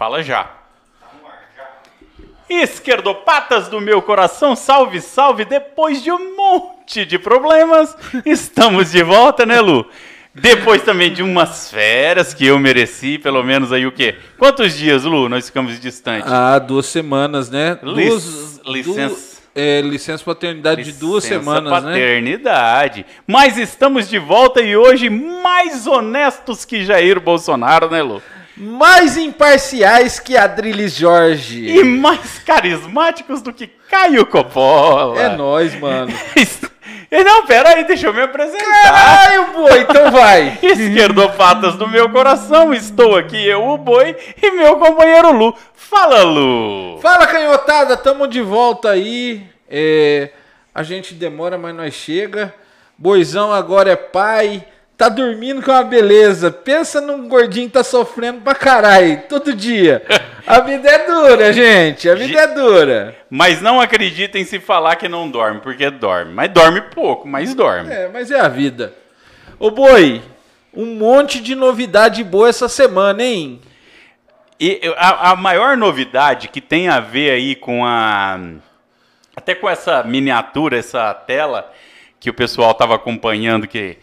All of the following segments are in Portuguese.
Fala já. Esquerdopatas do meu coração, salve, salve! Depois de um monte de problemas, estamos de volta, né, Lu? Depois também de umas férias que eu mereci, pelo menos aí o quê? Quantos dias, Lu, nós ficamos distantes? Ah, duas semanas, né? Duas, licença. du- é, licença paternidade de duas Licença semanas, né? paternidade. Mas estamos de volta e hoje mais honestos que Jair Bolsonaro, né, Lu? Mais imparciais que Adriles Jorge. E mais carismáticos do que Caio Coppola. É nóis, mano. E Não, pera aí, deixa eu me apresentar. Caralho, boi, então vai. Esquerdopatas do meu coração, estou aqui, eu, o Boi, e meu companheiro Lu. Fala, Lu! Fala, canhotada, tamo de volta aí. É, a gente demora, mas nós chega. Boizão agora é pai. Tá dormindo com uma beleza. Pensa num gordinho que tá sofrendo pra caralho, todo dia. A vida é dura, gente. A vida é dura. Mas não acreditem se falar que não dorme, porque dorme. Mas dorme pouco, mas dorme. É, mas é a vida. Ô, boi, um monte de novidade boa essa semana, hein? E a, a maior novidade que tem a ver aí com a. Até com essa miniatura, essa tela que o pessoal tava acompanhando que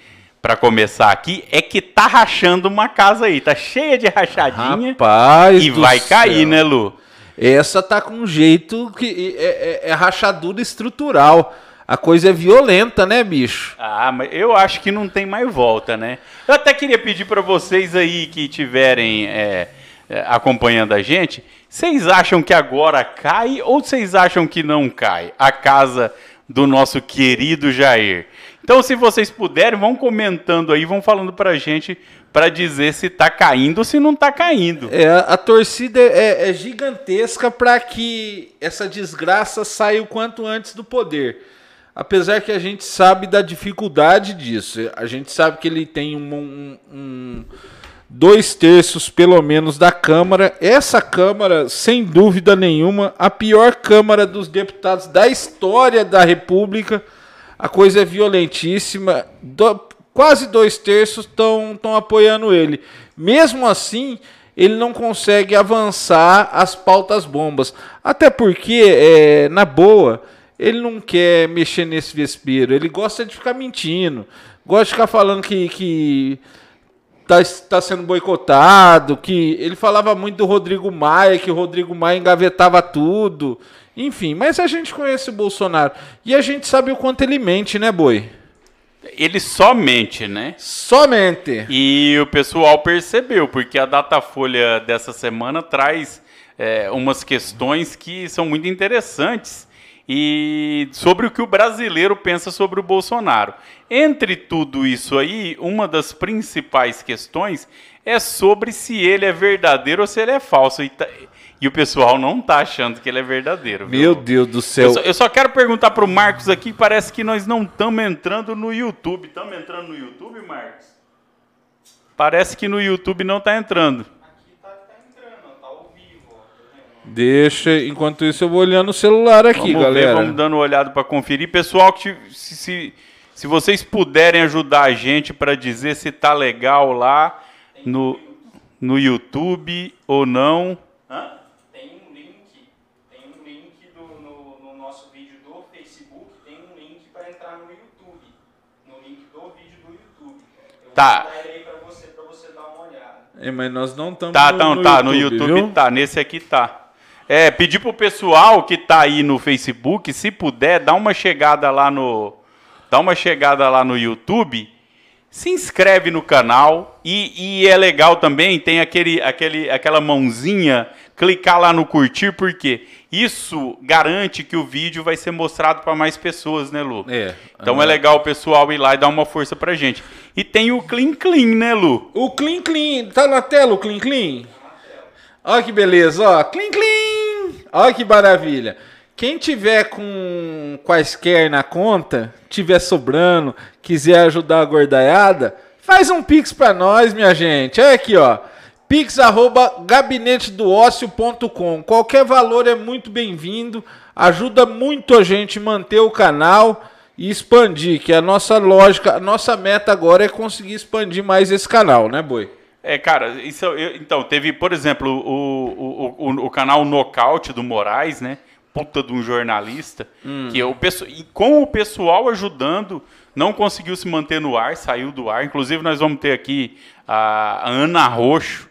para começar aqui, é que tá rachando uma casa aí. Tá cheia de rachadinha. Rapaz, e vai cair, céu. né, Lu? Essa tá com um jeito que é, é- é rachadura estrutural. A coisa é violenta, né, bicho? Ah, mas eu acho que não tem mais volta, né? Eu até queria pedir para vocês aí que estiverem é, é, acompanhando a gente, vocês acham que agora cai ou vocês acham que não cai a casa do nosso querido Jair? Então, se vocês puderem, vão comentando aí, vão falando pra gente para dizer se tá caindo ou se não tá caindo. É, a torcida é, é gigantesca para que essa desgraça saia o quanto antes do poder. Apesar que a gente sabe da dificuldade disso. A gente sabe que ele tem um, um- um- dois terços, pelo menos, da Câmara. Essa Câmara, sem dúvida nenhuma, a pior Câmara dos deputados da história da República. A coisa é violentíssima. Do- quase dois terços estão apoiando ele. Mesmo assim, ele não consegue avançar as pautas bombas. Até porque, é, na boa, ele não quer mexer nesse vespeiro. Ele gosta de ficar mentindo. Gosta de ficar falando que, que tá, tá sendo boicotado, que ele falava muito do Rodrigo Maia, que o Rodrigo Maia engavetava tudo. Enfim, mas a gente conhece o Bolsonaro. E a gente sabe o quanto ele mente, né, boi? Ele só mente, né? Somente. E o pessoal percebeu, porque a Datafolha dessa semana traz é, umas questões que são muito interessantes e sobre o que o brasileiro pensa sobre o Bolsonaro. Entre tudo isso aí, uma das principais questões é sobre se ele é verdadeiro ou se ele é falso. E, tá- e o pessoal não tá achando que ele é verdadeiro. viu? Meu Deus do Eu céu. só, eu só quero perguntar pro Marcos aqui, parece que nós não estamos entrando no YouTube. Estamos entrando no YouTube, Marcos? Parece que no YouTube não está entrando. Deixa, enquanto isso eu vou olhando o celular aqui, vamos galera. ver, vamos dando uma olhada para conferir. Pessoal, se, se, se vocês puderem ajudar a gente para dizer se tá legal lá no, no YouTube ou não. Tem um link, tem um link do- no, no nosso vídeo do Facebook, tem um link para entrar no YouTube. No link do vídeo do YouTube. Eu Tá. vou mandar ele aí para você, para você dar uma olhada. É, mas nós não estamos Tá, tá, tá, no YouTube viu? tá, nesse aqui tá. É, pedir pro pessoal que tá aí no Facebook, se puder, dá uma chegada lá no dá uma chegada lá no YouTube, se inscreve no canal e, e é legal também, tem aquele, aquele, aquela mãozinha, clicar lá no curtir, porque isso garante que o vídeo vai ser mostrado para mais pessoas, né, Lu? É. Então é legal o pessoal ir lá e dar uma força pra gente. E tem o Clean Clean, né, Lu? O Clean Clean, tá na tela o Clean Clean? Olha que beleza, ó. Clean Clean! Olha que maravilha. Quem tiver com quaisquer na conta, tiver sobrando, quiser ajudar a gordaiada, faz um pix pra nós, minha gente. Olha aqui, ó. Pix arroba gabinetedoócio.com. Qualquer valor é muito bem-vindo. Ajuda muito a gente manter o canal e expandir, que a nossa lógica, a nossa meta agora é conseguir expandir mais esse canal, né, Boi? É, cara, isso eu- então, teve, por exemplo, o, o, o, o canal Nocaute do Moraes, né? Puta de um jornalista, que o pessoal, e com o pessoal ajudando, não conseguiu se manter no ar, saiu do ar. Inclusive, nós vamos ter aqui a, Ana Roxo,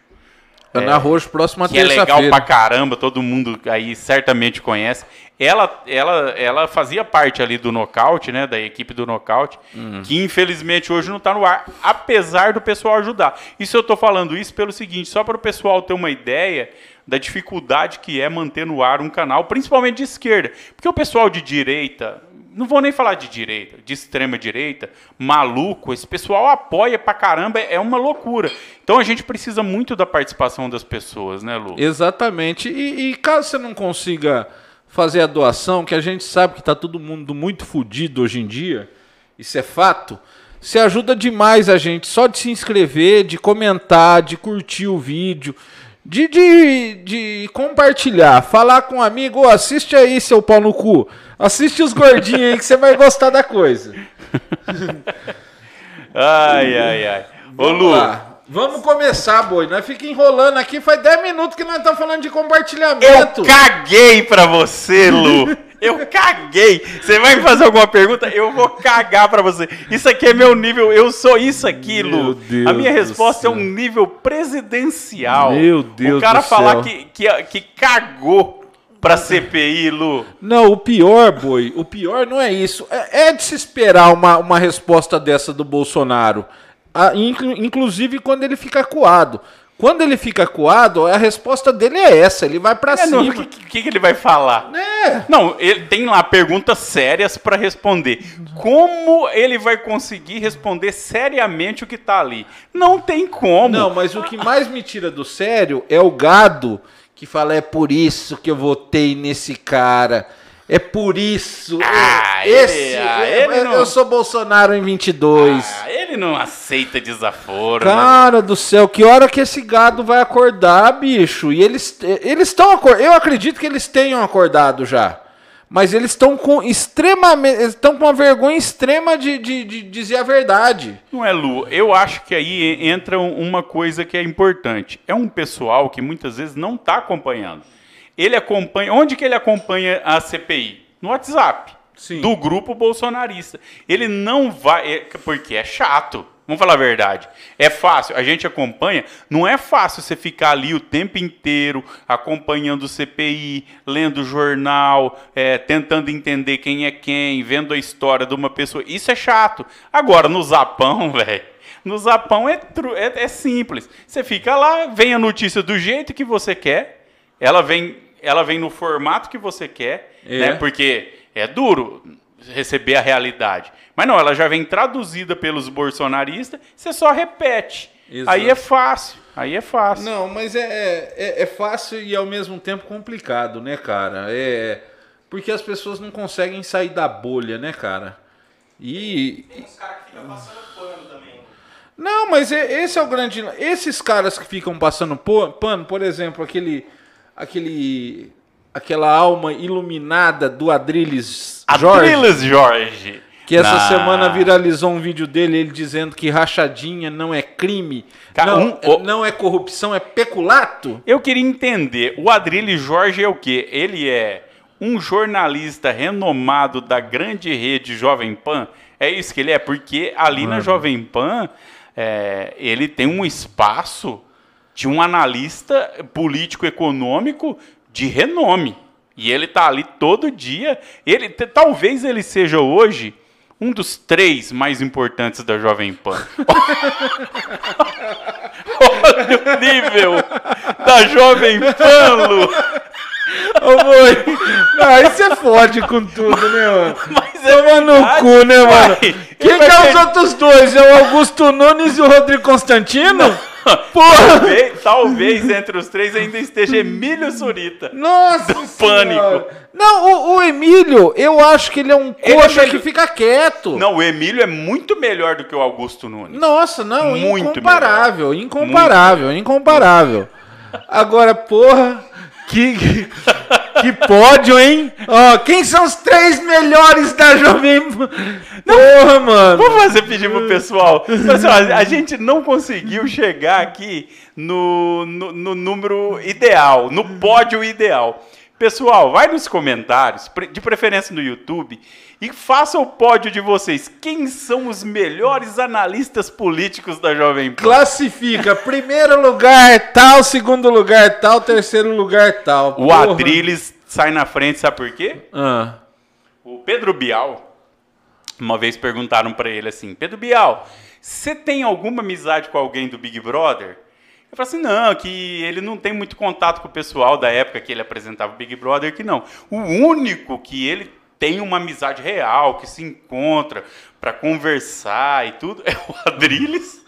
Ana Roxo, próxima que é legal terça-feira. pra caramba, todo mundo aí certamente conhece. Ela, ela, ela fazia parte ali do Nocaute, né, da equipe do Nocaute, Uhum. que infelizmente hoje não tá no ar, apesar do pessoal ajudar. Isso eu tô falando isso pelo seguinte, só para o pessoal ter uma ideia da dificuldade que é manter no ar um canal, principalmente de esquerda. Porque o pessoal de direita, não vou nem falar de direita, de extrema direita, maluco, esse pessoal apoia pra caramba, é uma loucura. Então a gente precisa muito da participação das pessoas, né, Lu? Exatamente. E, e caso você não consiga fazer a doação, que a gente sabe que tá todo mundo muito fudido hoje em dia, isso é fato, você ajuda demais a gente só de se inscrever, de comentar, de curtir o vídeo, de, de, de compartilhar, falar com um amigo, "Ô, assiste aí, seu pau no cu. Assiste os gordinhos aí que você vai gostar da coisa. Ai, ai, ai. Ô, Lu. Vamos começar, boi. Nós fica enrolando aqui, faz 10 minutos que nós estamos falando de eu compartilhamento. caguei pra você, Lu. Eu caguei. Você vai me fazer alguma pergunta? Eu vou cagar pra você. Isso aqui é meu nível. Eu sou isso aqui, Meu Lu. Deus A minha do resposta é céu. um nível presidencial. Meu Deus O cara do falar céu. que, que, que cagou pra CPI, Lu. Não, o pior, boi, o pior não é isso. É, é de se esperar uma, uma resposta dessa do Bolsonaro. Inclu- inclusive quando ele fica coado. Quando ele fica coado, a resposta dele é essa. Ele vai pra É, cima. O que, que, que ele vai falar? É. Não, ele tem lá perguntas sérias pra responder. Como ele vai conseguir responder seriamente o que tá ali? Não tem como. Não, mas o que mais me tira do sério é o gado que fala é por isso que eu votei nesse cara. É por isso. Ah, é- ele- esse, ah, é- ele não- eu sou Bolsonaro em 22. Ah, não aceita desaforo. né? Cara do céu, que hora que esse gado vai acordar, bicho? E eles eles estão acor- eu acredito que eles tenham acordado já. Mas eles estão com extremamente, estão com uma vergonha extrema de, de, de dizer a verdade. Não é, Lu? Eu acho que aí entra um- uma coisa que é importante. É um pessoal que muitas vezes não está acompanhando. Ele acompanha. Onde que ele acompanha a CPI? No WhatsApp. Sim. Do grupo bolsonarista. Ele não vai. é- porque é chato. Vamos falar a verdade. É fácil. A gente acompanha. Não é fácil você ficar ali o tempo inteiro acompanhando o CPI, lendo jornal, é, tentando entender quem é quem, vendo a história de uma pessoa. Isso é chato. Agora, no Zapão, velho. No Zapão é, tru- é, é simples. Você fica lá, vem a notícia do jeito que você quer. Ela vem, ela vem no formato que você quer, É. né? Porque é duro receber a realidade. Mas não, ela já vem traduzida pelos bolsonaristas, você só repete. Exato. Aí é fácil. Aí é fácil. Não, mas é, é, é fácil e ao mesmo tempo complicado, né, cara? É porque as pessoas não conseguem sair da bolha, né, cara? E Tem uns caras que ficam passando pano também. Não, mas é- esse é o grande. Esses caras que ficam passando pano, por exemplo, aquele. aquele aquela alma iluminada do Adrilles Jorge, Adriles Jorge. que essa Na- semana viralizou um vídeo dele, ele dizendo que rachadinha não é crime, Cara, não, um- o- não é corrupção, é peculato. Eu queria entender, o Adrilles Jorge é o quê? Ele é um jornalista renomado da grande rede Jovem Pan? É isso que ele é? Porque ali na Jovem Pan, é, ele tem um espaço de um analista político-econômico de renome. E ele tá ali todo dia. Ele, talvez ele seja hoje um dos três mais importantes da Jovem Pan. Olha o nível da Jovem Pan, Lu. Ô, boi, aí você fode com tudo, né, mano? Mas é Toma no cu, né, mano? Quem que é os ter- outros dois? É o Augusto Nunes e o Rodrigo Constantino? Porra! Talvez, talvez entre os três ainda esteja Emílio Surita. Nossa Do Senhora. pânico. Não, o, o Emílio, eu acho que ele é um é coxa melhor- que fica quieto. Não, o Emílio é muito melhor do que o Augusto Nunes. Nossa, não, Muito incomparável, incomparável, incomparável. Agora, porra, que... Que pódio, hein? Ó, quem são os três melhores da Jovem Pan? Porra, mano. Vamos fazer pedir pro pessoal. Pessoal, a gente não conseguiu chegar aqui no, no, no número ideal, no pódio ideal. Pessoal, vai nos comentários, de preferência no YouTube, e faça o pódio de vocês. Quem são os melhores analistas políticos da Jovem Pan? Classifica. Primeiro lugar tal, segundo lugar tal, terceiro lugar tal. O Porra. Adriles sai na frente, sabe por quê? Ah. O Pedro Bial, uma vez perguntaram pra ele assim: Pedro Bial, você tem alguma amizade com alguém do Big Brother? Eu falei assim: não, que ele não tem muito contato com o pessoal da época que ele apresentava o Big Brother, que não. O único que ele tem uma amizade real, que se encontra pra conversar e tudo, é o Adriles.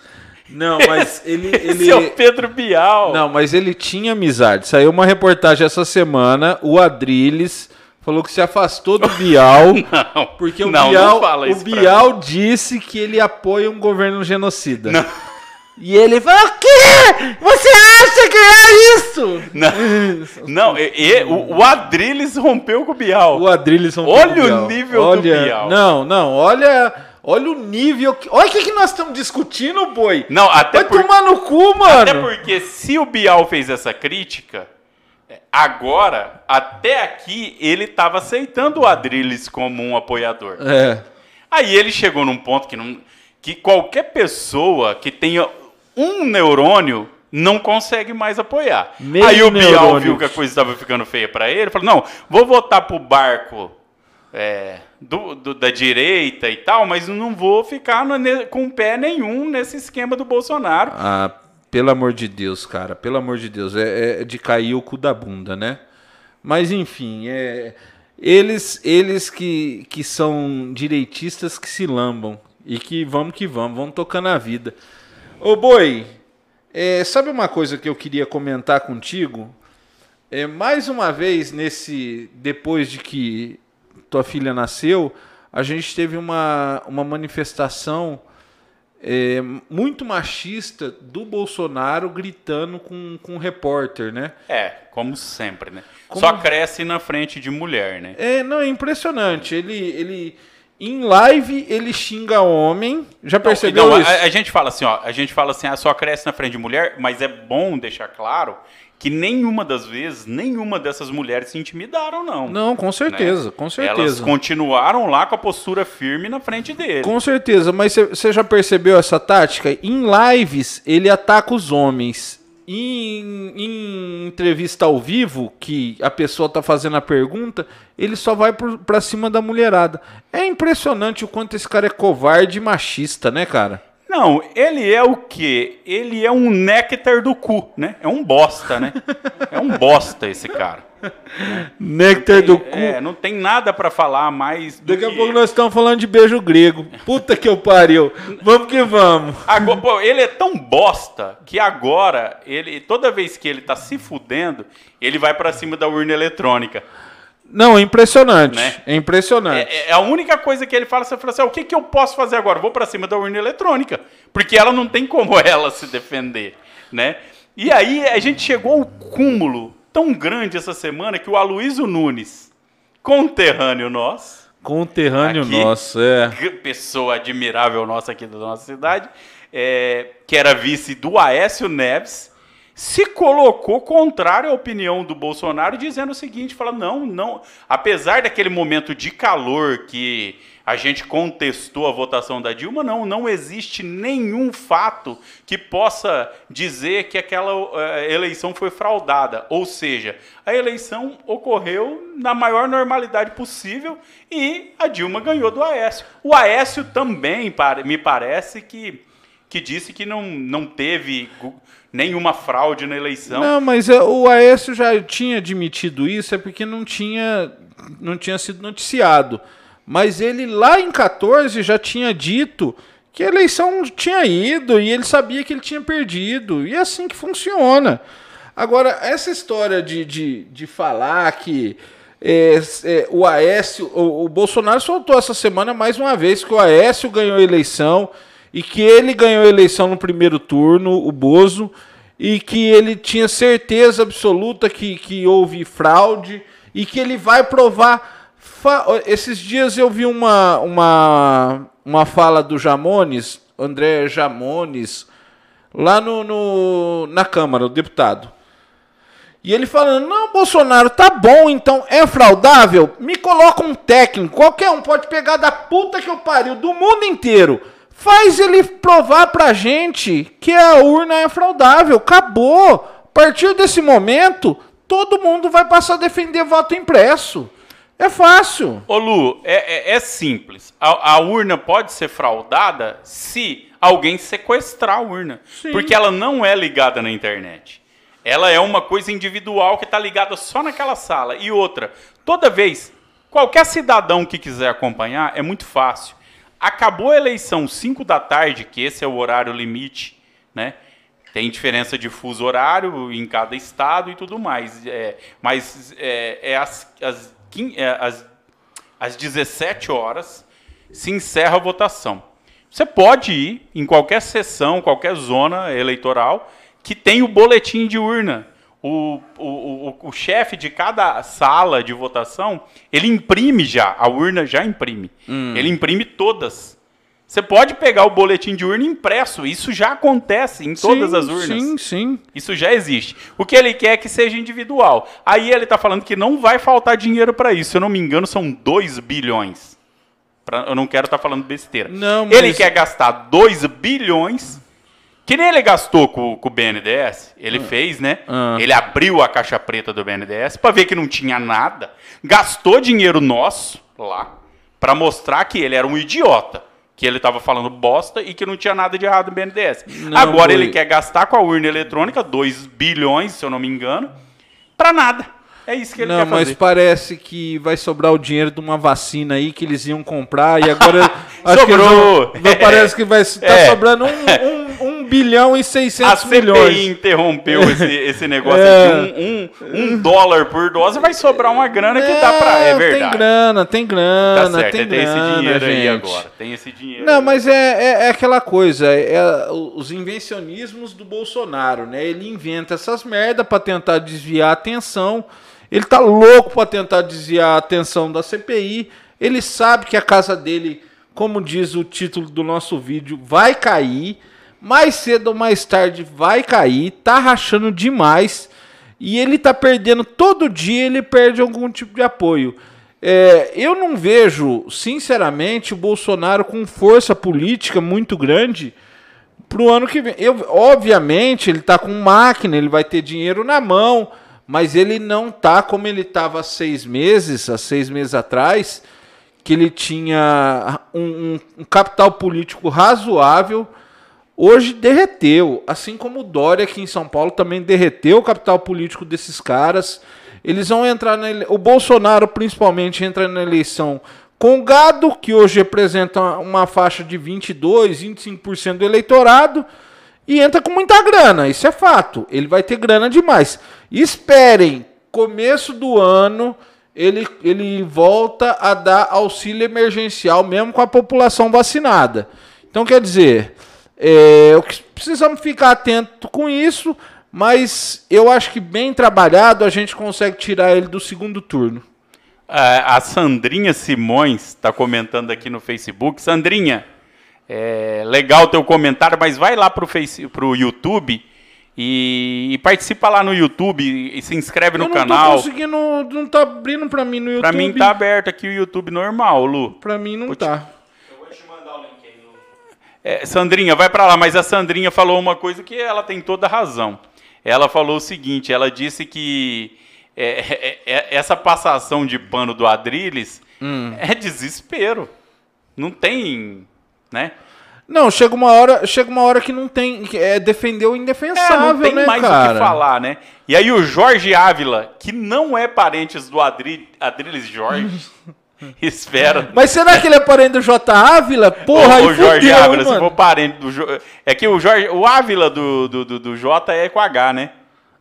Não, mas ele. ele... Esse é o Pedro Bial. Não, mas ele tinha amizade. Saiu uma reportagem essa semana, o Adriles falou que se afastou do Bial. Não, Porque o, não, não Bial, fala o Bial disse que ele apoia um governo genocida. Não. E ele falou: O quê? Você acha que é isso? Não, não e- e- o, o Adriles rompeu com o Bial. O Adriles são Olha o nível do Bial. Não, não, olha, olha o nível. que- Olha o que, que nós estamos discutindo, boi. Não, até, Vai por- tomar no cu, mano. até porque se o Bial fez essa crítica, é, agora, até aqui, ele estava aceitando o Adriles como um apoiador. É. Aí ele chegou num ponto que, não, que qualquer pessoa que tenha um neurônio não consegue mais apoiar. Meio Aí o Bial neurônio. viu que a coisa estava ficando feia para ele, falou: não, vou voltar pro barco é, do- do- da direita e tal, mas não vou ficar no- com pé nenhum nesse esquema do Bolsonaro. Ah, pelo amor de Deus, cara, pelo amor de Deus, é, é de cair o cu da bunda, né? Mas enfim, é, eles, eles que, que são direitistas que se lambam e que vamos que vamos, vão tocando a vida. Ô boi, é, sabe uma coisa que eu queria comentar contigo? É, mais uma vez, nesse depois de que tua filha nasceu, a gente teve uma, uma manifestação é, muito machista do Bolsonaro gritando com, com um repórter, né? É, como sempre, né? Como- Só cresce na frente de mulher, né? É, não, é impressionante. Ele, ele em live ele xinga homem. Já percebeu Não, isso? a, a gente fala assim, ó, a gente fala assim, ah, só cresce na frente de mulher, mas é bom deixar claro que nenhuma das vezes, nenhuma dessas mulheres se intimidaram, não. Não, com certeza, né? com Elas certeza. continuaram lá com a postura firme na frente dele. Com certeza, mas você já percebeu essa tática? Em lives, ele ataca os homens. Em, em entrevista ao vivo, que a pessoa tá fazendo a pergunta, ele só vai pra cima da mulherada. É impressionante o quanto esse cara é covarde e machista, né, cara? Não, ele é o quê? Ele é um néctar do cu, né? É um bosta, né? É um bosta esse cara. Néctar do cu. É, não tem nada pra falar mais do Daqui a que pouco nós estamos falando de beijo grego. Puta que eu pariu. Vamos que vamos. Agora, pô, ele é tão bosta que agora, ele, toda vez que ele tá se fudendo, ele vai pra cima da urna eletrônica. Não, é impressionante. Né? É impressionante. É, é a única coisa que ele fala, você fala assim, ah, o que, que eu posso fazer agora? Vou pra cima da urna eletrônica. Porque ela não tem como ela se defender, né? E aí a gente chegou ao cúmulo tão grande essa semana que o Aloysio Nunes, conterrâneo nosso, Conterrâneo Aqui. nosso, é. pessoa admirável nossa aqui da nossa cidade, é, que era vice do Aécio Neves, se colocou contrário à opinião do Bolsonaro, dizendo o seguinte: fala, não, não, apesar daquele momento de calor que a gente contestou a votação da Dilma, não, não existe nenhum fato que possa dizer que aquela eh, eleição foi fraudada. Ou seja, a eleição ocorreu na maior normalidade possível e a Dilma ganhou do Aécio. O Aécio também, me parece que, que disse que não, não teve nenhuma fraude na eleição. Não, mas é, o Aécio já tinha admitido isso, é porque não tinha, não tinha sido noticiado. Mas ele lá em 14 já tinha dito que a eleição tinha ido e ele sabia que ele tinha perdido. E é assim que funciona. Agora, essa história de, de, de falar que é, é, o Aécio. O, o Bolsonaro soltou essa semana mais uma vez que o Aécio ganhou a eleição e que ele ganhou a eleição no primeiro turno, o Bozo, e que ele tinha certeza absoluta que, que houve fraude e e que ele vai provar. Fa- Esses dias eu vi uma, uma, uma fala do Jamones, André Jamones, lá no, no- na Câmara, o deputado. E ele falando, não, Bolsonaro, tá bom, então é fraudável? Me coloca um técnico, qualquer um pode pegar da puta que eu pariu, do mundo inteiro. Faz ele provar pra gente que a urna é fraudável. Acabou. A partir desse momento, todo mundo vai passar a defender voto impresso. É fácil. Ô Lu, é, é- é simples. A, a urna pode ser fraudada se alguém sequestrar a urna. Sim. Porque ela não é ligada na internet. Ela é uma coisa individual que está ligada só naquela sala. E outra, toda vez, qualquer cidadão que quiser acompanhar, é muito fácil. Acabou a eleição 5 da tarde, que esse é o horário limite, né? Tem diferença de fuso horário em cada estado e tudo mais. É, mas é, é quin- é às, às 17 horas se encerra a votação. Você pode ir em qualquer sessão, qualquer zona eleitoral que tem o boletim de urna. O, o, o, o chefe de cada sala de votação, ele imprime já, a urna já imprime. Ele imprime todas. Você pode pegar o boletim de urna impresso, isso já acontece em todas Sim, as urnas. Sim, sim. Isso já existe. O que ele quer é que seja individual. Aí ele está falando que não vai faltar dinheiro para isso. Se eu não me engano, são 2 bilhões. Pra- eu não quero estar falando besteira. Não, Ele mas- quer gastar 2 bilhões, que nem ele gastou com, com o BNDES. Ele fez, né? Ah. Ele abriu a caixa preta do BNDES para ver que não tinha nada. Gastou dinheiro nosso lá para mostrar que ele era um idiota. Que ele estava falando bosta e que não tinha nada de errado no BNDES. Não, Agora Boi. ele quer gastar com a urna eletrônica 2 bilhões, se eu não me engano, para nada. É isso que ele Não, quer mas fazer. parece que vai sobrar o dinheiro de uma vacina aí que eles iam comprar e agora acho que Sobrou. eles vão- parece que vai tá É. sobrando um, um bilhão e A 600 CPI milhões. interrompeu esse, esse negócio É. aqui. Um, um, um dólar por dose vai sobrar uma grana que dá pra. É verdade. Tem grana, tem Tá grana, certo, tem tem, grana, esse dinheiro aí gente. agora. Tem esse dinheiro. Não, mas é, é, é aquela coisa, é os invencionismos do Bolsonaro, né? Ele inventa essas merda pra tentar desviar a atenção. Ele tá louco pra tentar desviar a atenção da CPI. Ele sabe que a casa dele, como diz o título do nosso vídeo, vai cair. Mais cedo ou mais tarde vai cair. Tá rachando demais. E ele tá perdendo todo dia, ele perde algum tipo de apoio. É, eu não vejo, sinceramente, o Bolsonaro com força política muito grande pro ano que vem. Eu, obviamente, ele tá com máquina, ele vai ter dinheiro na mão, mas ele não tá como ele tava há seis meses, há seis meses atrás, que ele tinha um- um capital político razoável. Hoje derreteu, assim como o Dória aqui em São Paulo também derreteu o capital político desses caras. Eles vão entrar na ele... o Bolsonaro principalmente entra na eleição com gado, que hoje representa uma faixa de 22, 25% do eleitorado, e entra com muita grana, isso é fato. Ele vai ter grana demais. Esperem, começo do ano ele, ele volta a dar auxílio emergencial mesmo com a população vacinada. Então quer dizer, é, o que precisamos ficar atento com isso, mas eu acho que bem trabalhado a gente consegue tirar ele do segundo turno. A, a Sandrinha Simões está comentando aqui no Facebook. Sandrinha, é legal teu comentário, mas vai lá pro, face, pro YouTube e, e participa lá no YouTube e se inscreve no eu não canal. tô conseguindo, não tá abrindo pra mim no YouTube. Pra mim tá aberto aqui o YouTube normal, Lu. Pra mim não Putz. tá. Eu vou te mandar o link aí no. É, Sandrinha, vai pra lá, mas a Sandrinha falou uma coisa que ela tem toda a razão. Ela falou o seguinte, ela disse que é, é, é, essa passação de pano do Adrilles Hum. é desespero. Não tem, né? Não, chega uma hora, chega uma hora que não tem, que é defender o É, indefensável, não tem né, mais cara? o que falar, né? E aí o Jorge Ávila, que não é parentes do Adri, Adrilles Jorge, espera. Mas será que ele é parente do J. Ávila? Porra, o, o Jorge fudeu, Ávila, se mano. for parente do Jo- É que o Jorge, o Ávila do, do, do, do J é com H, né?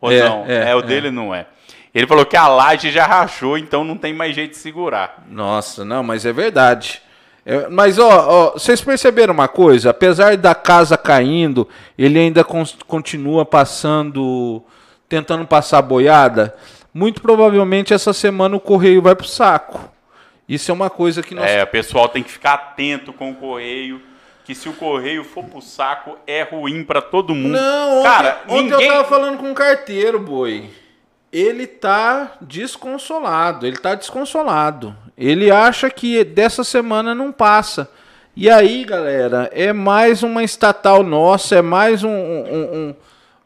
Ou É, não? é, É, o é. dele não é. Ele falou que a laje já rachou, então não tem mais jeito de segurar. Nossa, não, mas é verdade. É, mas, ó, ó, vocês perceberam uma coisa? Apesar da casa caindo, ele ainda continua passando, tentando passar boiada. muito provavelmente essa semana o correio vai pro saco. Isso é uma coisa que nós É, o pessoal tem que ficar atento com o correio. Que se o correio for pro saco, é ruim pra todo mundo. Não, ontem, Cara, ontem ninguém. eu tava falando com um carteiro, boi. Ele tá desconsolado, ele tá desconsolado. Ele acha que dessa semana não passa. E aí, galera, é mais uma estatal nossa, é mais um, um- um-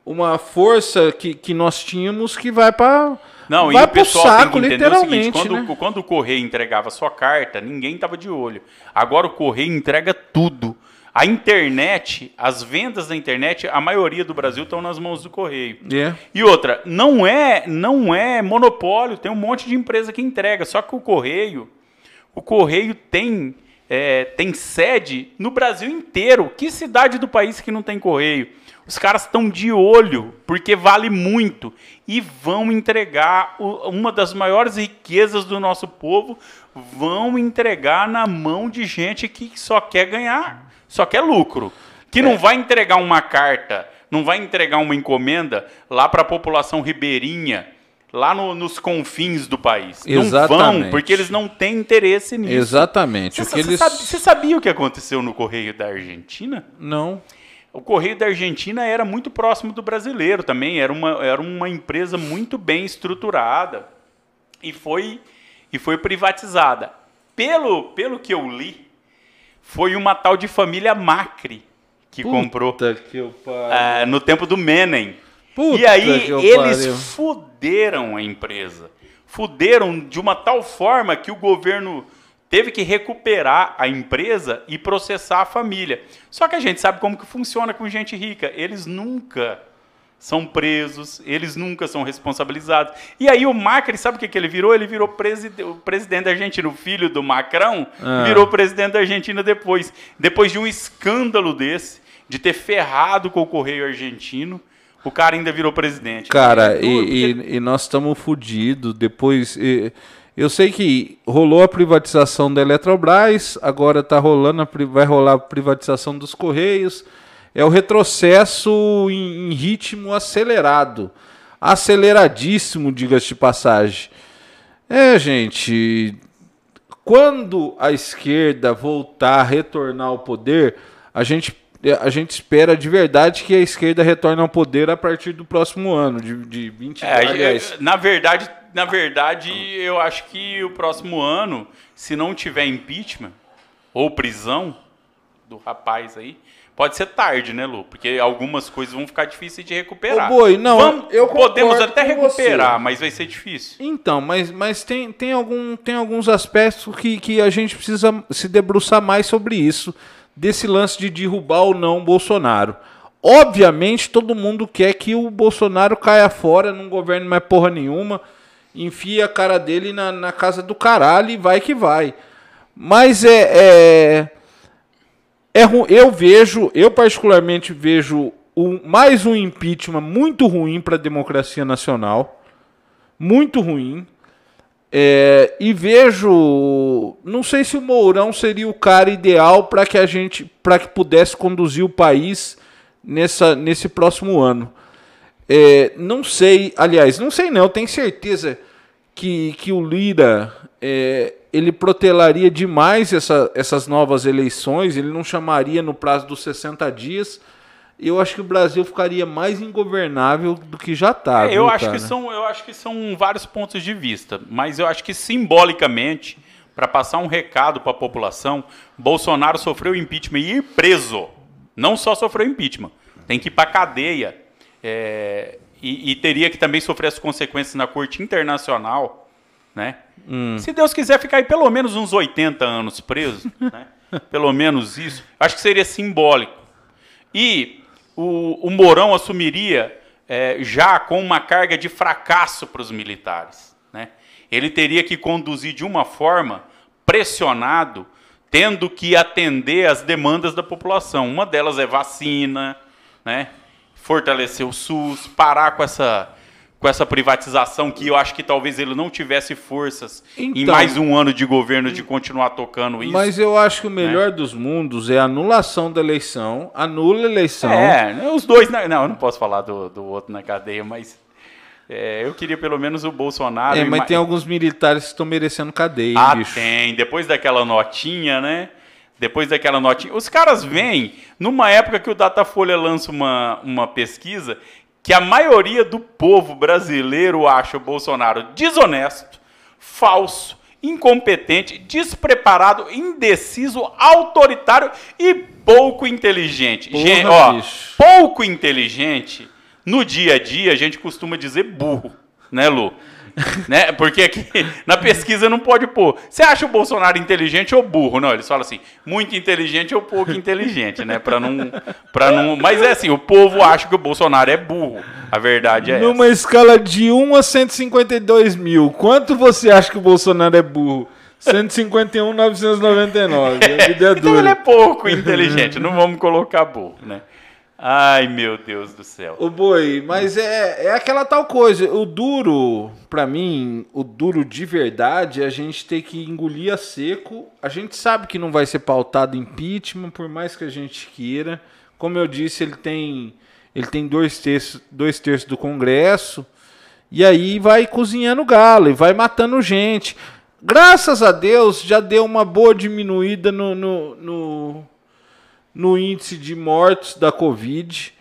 uma força que, que nós tínhamos que vai para Não, e vai o pessoal tem saco, que entender o seguinte, quando, né? quando o correio entregava sua carta, ninguém tava de olho. Agora o correio entrega tudo. A internet, as vendas da internet, a maioria do Brasil estão nas mãos do correio. É. E outra, não é, não é monopólio, tem um monte de empresa que entrega, só que o correio, o correio tem é, tem sede no Brasil inteiro. Que cidade do país que não tem correio? Os caras estão de olho, porque vale muito. E vão entregar uma das maiores riquezas do nosso povo, vão entregar na mão de gente que só quer ganhar, só quer lucro. Que não vai entregar uma carta, não vai entregar uma encomenda lá para a população ribeirinha, lá no- nos confins do país. Não vão, Exatamente. porque eles não têm interesse nisso. Exatamente. Você, o que você eles... sabe- você sabia o que aconteceu no Correio da Argentina? Não. O Correio da Argentina era muito próximo do brasileiro também, era uma, era uma empresa muito bem estruturada e foi, e foi privatizada. Pelo, pelo que eu li, foi uma tal de família Macri que comprou Puta que eu pariu. ah, no tempo do Menem. Puta e aí que eles pariu. fuderam a empresa. Fuderam de uma tal forma que o governo teve que recuperar a empresa e processar a família. Só que a gente sabe como que funciona com gente rica. Eles nunca são presos, eles nunca são responsabilizados. E aí o Macri, sabe o que, que ele virou? Ele virou preside o presidente da Argentina, o filho do Macron, Ah. virou presidente da Argentina depois. Depois de um escândalo desse, de ter ferrado com o Correio Argentino, o cara ainda virou presidente. Cara, É e, e- e nós estamos fodidos. Depois. e- eu sei que rolou a privatização da Eletrobras, agora tá rolando a, vai rolar a privatização dos Correios. É o retrocesso em, em ritmo acelerado. Aceleradíssimo, diga-se de passagem. É, gente. Quando a esquerda voltar a retornar ao poder, a gente, a gente espera de verdade que a esquerda retorne ao poder a partir do próximo ano, de, de 20 É, aliás. na verdade, na verdade, eu acho que o próximo ano, se não tiver impeachment ou prisão do rapaz aí, pode ser tarde, né, Lu? Porque algumas coisas vão ficar difíceis de recuperar. Ô, Boi, não, Vamos- eu podemos até recuperar, mas vai ser difícil. Então, mas, mas tem, tem, algum, tem alguns aspectos que, que a gente precisa se debruçar mais sobre isso, desse lance de derrubar ou não o Bolsonaro. Obviamente, todo mundo quer que o Bolsonaro caia fora, não governe mais porra nenhuma, enfia a cara dele na, na casa do caralho e vai que vai. Mas é. é, é eu vejo, eu particularmente vejo um, mais um impeachment muito ruim para a democracia nacional muito ruim. É, e vejo, não sei se o Mourão seria o cara ideal para que a gente, para que pudesse conduzir o país nessa, nesse próximo ano. É, não sei, aliás, não sei não, tenho certeza que, que o Lira é, ele protelaria demais essa, essas novas eleições, ele não chamaria no prazo dos 60 dias. Eu acho que o Brasil ficaria mais ingovernável do que já está. É, eu, acho que são, eu acho que são vários pontos de vista, mas eu acho que simbolicamente, para passar um recado para a população, Bolsonaro sofreu impeachment e ir preso. Não só sofreu impeachment, tem que ir para cadeia. É, e, e teria que também sofrer as consequências na Corte Internacional. Né? Se Deus quiser ficar aí pelo menos uns 80 anos preso, né? pelo menos isso, acho que seria simbólico. E o, o Mourão assumiria é, já com uma carga de fracasso para os militares. Né? Ele teria que conduzir de uma forma pressionado, tendo que atender às demandas da população. Uma delas é vacina, né? Fortalecer o SUS, parar com essa, com essa privatização que eu acho que talvez ele não tivesse forças em Então- mais um ano de governo de continuar tocando isso. Mas eu acho que o melhor dos mundos é a anulação da eleição, anula a eleição. É, os dois. na- Não, eu não posso falar do, do outro na cadeia, mas. É, eu queria pelo menos o Bolsonaro. É, mas tem alguns militares que estão merecendo cadeia, Ah, bicho. tem. Depois daquela notinha, né? Depois daquela notinha. Os caras vêm numa época que o Datafolha lança uma, uma pesquisa que a maioria do povo brasileiro acha o Bolsonaro desonesto, falso, incompetente, despreparado, indeciso, autoritário e pouco inteligente. Porra, Gen- ó, bicho. pouco inteligente, no dia a dia a gente costuma dizer burro, né, Lu? né? Porque aqui na pesquisa não pode pôr. Você acha o Bolsonaro inteligente ou burro? Não, eles falam assim, muito inteligente ou pouco inteligente, né? Para não, para não. Mas é assim, o povo acha que o Bolsonaro é burro. A verdade é Numa escala de 1 a 152 mil, quanto você acha que o Bolsonaro é burro? 151,999. A vida é essa. Então ele é pouco inteligente. Não vamos colocar burro, né? Ai, meu Deus do céu. Ô boi, mas é, é aquela tal coisa. O duro, pra mim, o duro de verdade é a gente ter que engolir a seco. A gente sabe que não vai ser pautado impeachment, por mais que a gente queira. Como eu disse, ele tem, ele tem dois, terços, dois terços do Congresso. E aí vai cozinhando galo e vai matando gente. Graças a Deus já deu uma boa diminuída no, no, no, no índice de mortos da Covid.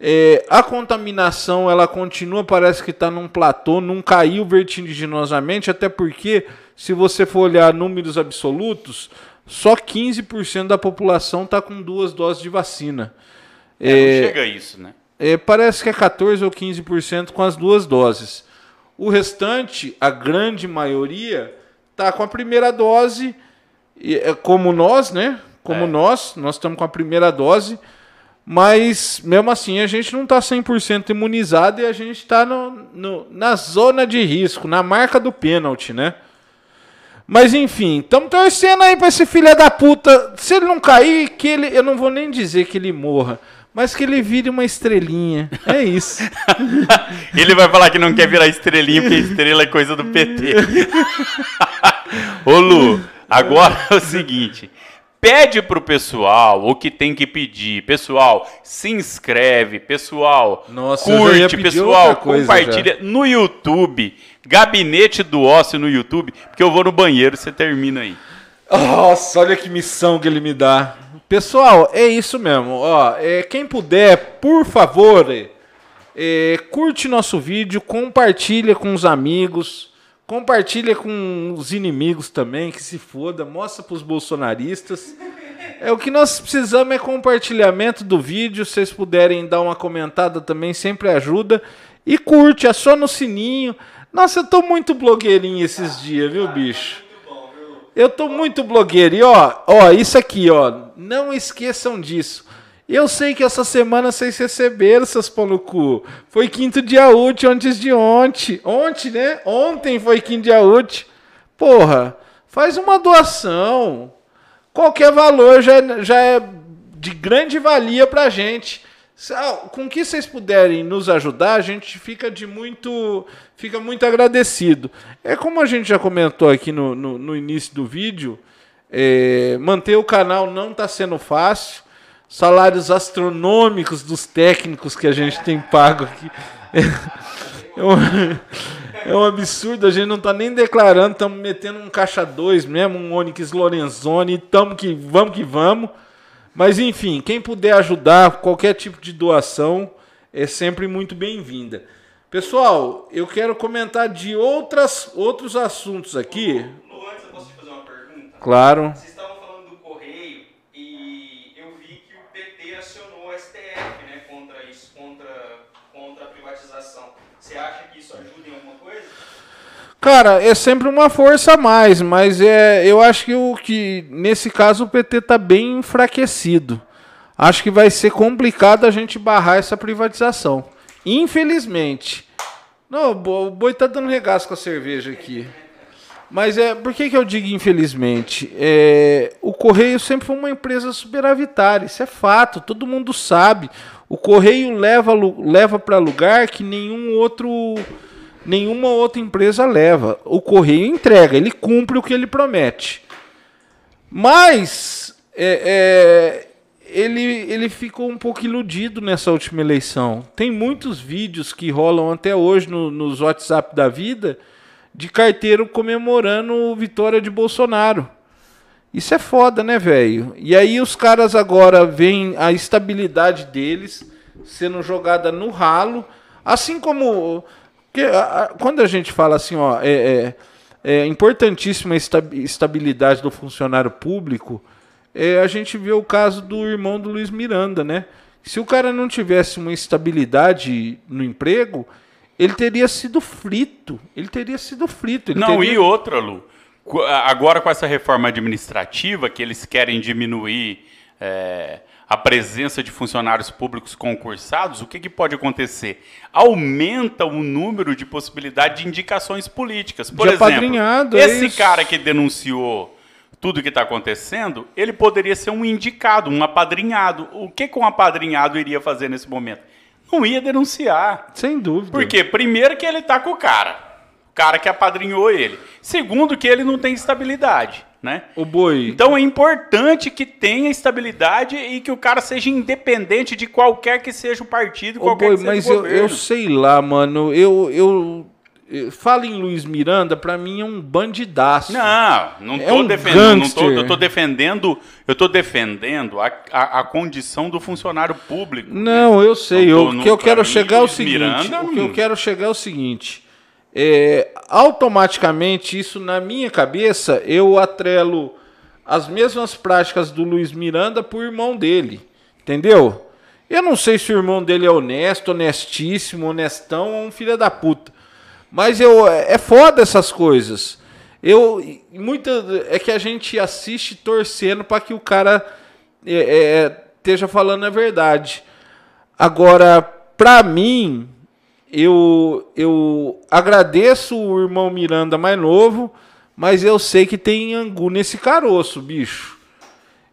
É, a contaminação ela continua, parece que está num platô, não caiu vertiginosamente, até porque, se você for olhar números absolutos, só 15% da população está com duas doses de vacina. É, não chega a isso, né? É, parece que é 14 ou 15% com as duas doses. O restante, a grande maioria, tá com a primeira dose, e é como nós, né? Como É. nós, nós estamos com a primeira dose, mas mesmo assim a gente não está 100% imunizado e a gente está na zona de risco, na marca do pênalti, né? Mas enfim, estamos torcendo aí pra esse filho da puta. Se ele não cair, que ele. Eu não vou nem dizer que ele morra, mas que ele vire uma estrelinha. É isso. Ele vai falar que não quer virar estrelinha, porque estrela é coisa do PT. Ô Lu, agora é o seguinte. Pede pro pessoal o que tem que pedir. Pessoal, se inscreve. Pessoal, Nossa, já curte. Pessoal, compartilha no YouTube. Gabinete do Ócio no YouTube. Porque eu vou no banheiro e você termina aí. Nossa, olha que missão que ele me dá. Pessoal, é isso mesmo. Ó, é, quem puder, por favor, é, curte nosso vídeo, compartilha com os amigos, compartilha com os inimigos também, que se foda, mostra pros bolsonaristas. É o que nós precisamos é compartilhamento do vídeo. Se vocês puderem dar uma comentada também, sempre ajuda. E curte, aciona o sininho. Nossa, eu tô muito blogueirinho esses dias, viu, bicho? Eu tô muito blogueiro. E ó, ó, isso aqui, ó. Não esqueçam disso. Eu sei que essa semana vocês receberam seus pão cu. Foi quinto dia útil antes de ontem. Ontem, né? Ontem foi quinto dia útil. Porra, faz uma doação. Qualquer valor já, é- já é de grande valia pra gente. Ah, Com que vocês puderem nos ajudar, a gente fica de muito, fica muito agradecido. É como a gente já comentou aqui no, no, no início do vídeo, é, manter o canal não está sendo fácil. Salários astronômicos dos técnicos que a gente tem pago aqui. É um, é um absurdo, a gente não tá nem declarando, estamos metendo um caixa 2 mesmo, um Onix Lorenzoni, tamo que vamos que vamos. Mas enfim, quem puder ajudar, qualquer tipo de doação é sempre muito bem-vinda. Pessoal, eu quero comentar de outras, outros assuntos aqui. Antes eu posso te fazer uma pergunta? Claro. Vocês estavam falando do Correio e eu vi que o PT acionou o STF né, contra isso, contra, contra a privatização. Você acha que isso ajuda em alguma coisa? Cara, é sempre uma força a mais, mas é, eu acho que, o, que nesse caso o PT tá bem enfraquecido. Acho que vai ser complicado a gente barrar essa privatização. Infelizmente. Não, o Bo- o boi tá dando regaço com a cerveja aqui. Mas é, por que, que eu digo infelizmente? É, o Correio sempre foi uma empresa superavitária, isso é fato, todo mundo sabe. O Correio leva, leva para lugar que nenhum outro, nenhuma outra empresa leva. O Correio entrega, ele cumpre o que ele promete. Mas é, é, ele, ele ficou um pouco iludido nessa última eleição. Tem muitos vídeos que rolam até hoje no, nos WhatsApp da vida de carteiro comemorando vitória de Bolsonaro. Isso é foda, né, velho? E aí os caras agora veem a estabilidade deles sendo jogada no ralo, assim como que, a, a, quando a gente fala assim, ó, é, é, é importantíssima a estabilidade do funcionário público, é, a gente vê o caso do irmão do Luiz Miranda, né? Se o cara não tivesse uma estabilidade no emprego, ele teria sido frito. Ele teria sido frito. Não, teria... e outra, Lu agora com essa reforma administrativa que eles querem diminuir é, a presença de funcionários públicos concursados, o que, que, pode acontecer? Aumenta o número de possibilidade de indicações políticas. Por de exemplo, é esse cara que denunciou tudo que está acontecendo, ele poderia ser um indicado, um apadrinhado. O que, que um apadrinhado iria fazer nesse momento? Não ia denunciar. Sem dúvida. Porque, primeiro, que ele está com o cara cara que apadrinhou ele. Segundo, que ele não tem estabilidade. Né? O boi. Então é importante que tenha estabilidade e que o cara seja independente de qualquer que seja o partido, qualquer boi, que seja mas o eu, governo. eu sei lá, mano. Eu, eu, eu fala em Luiz Miranda, para mim é um bandidaço. Não, não é tô um defendendo, não tô, eu tô defendendo, eu tô defendendo a, a, a condição do funcionário público. Não, eu sei. Eu- no- o que eu quero chegar é o seguinte. Miranda, o que eu quero chegar é o seguinte. É, automaticamente, isso na minha cabeça, eu atrelo as mesmas práticas do Luiz Miranda pro irmão dele. Entendeu? Eu não sei se o irmão dele é honesto, honestíssimo, honestão ou um filho da puta. Mas eu, é foda essas coisas. Eu, muita, é que a gente assiste torcendo para que o cara é, é, esteja falando a verdade. Agora, pra mim, eu, eu agradeço o irmão Miranda mais novo, mas eu sei que tem angu nesse caroço, bicho.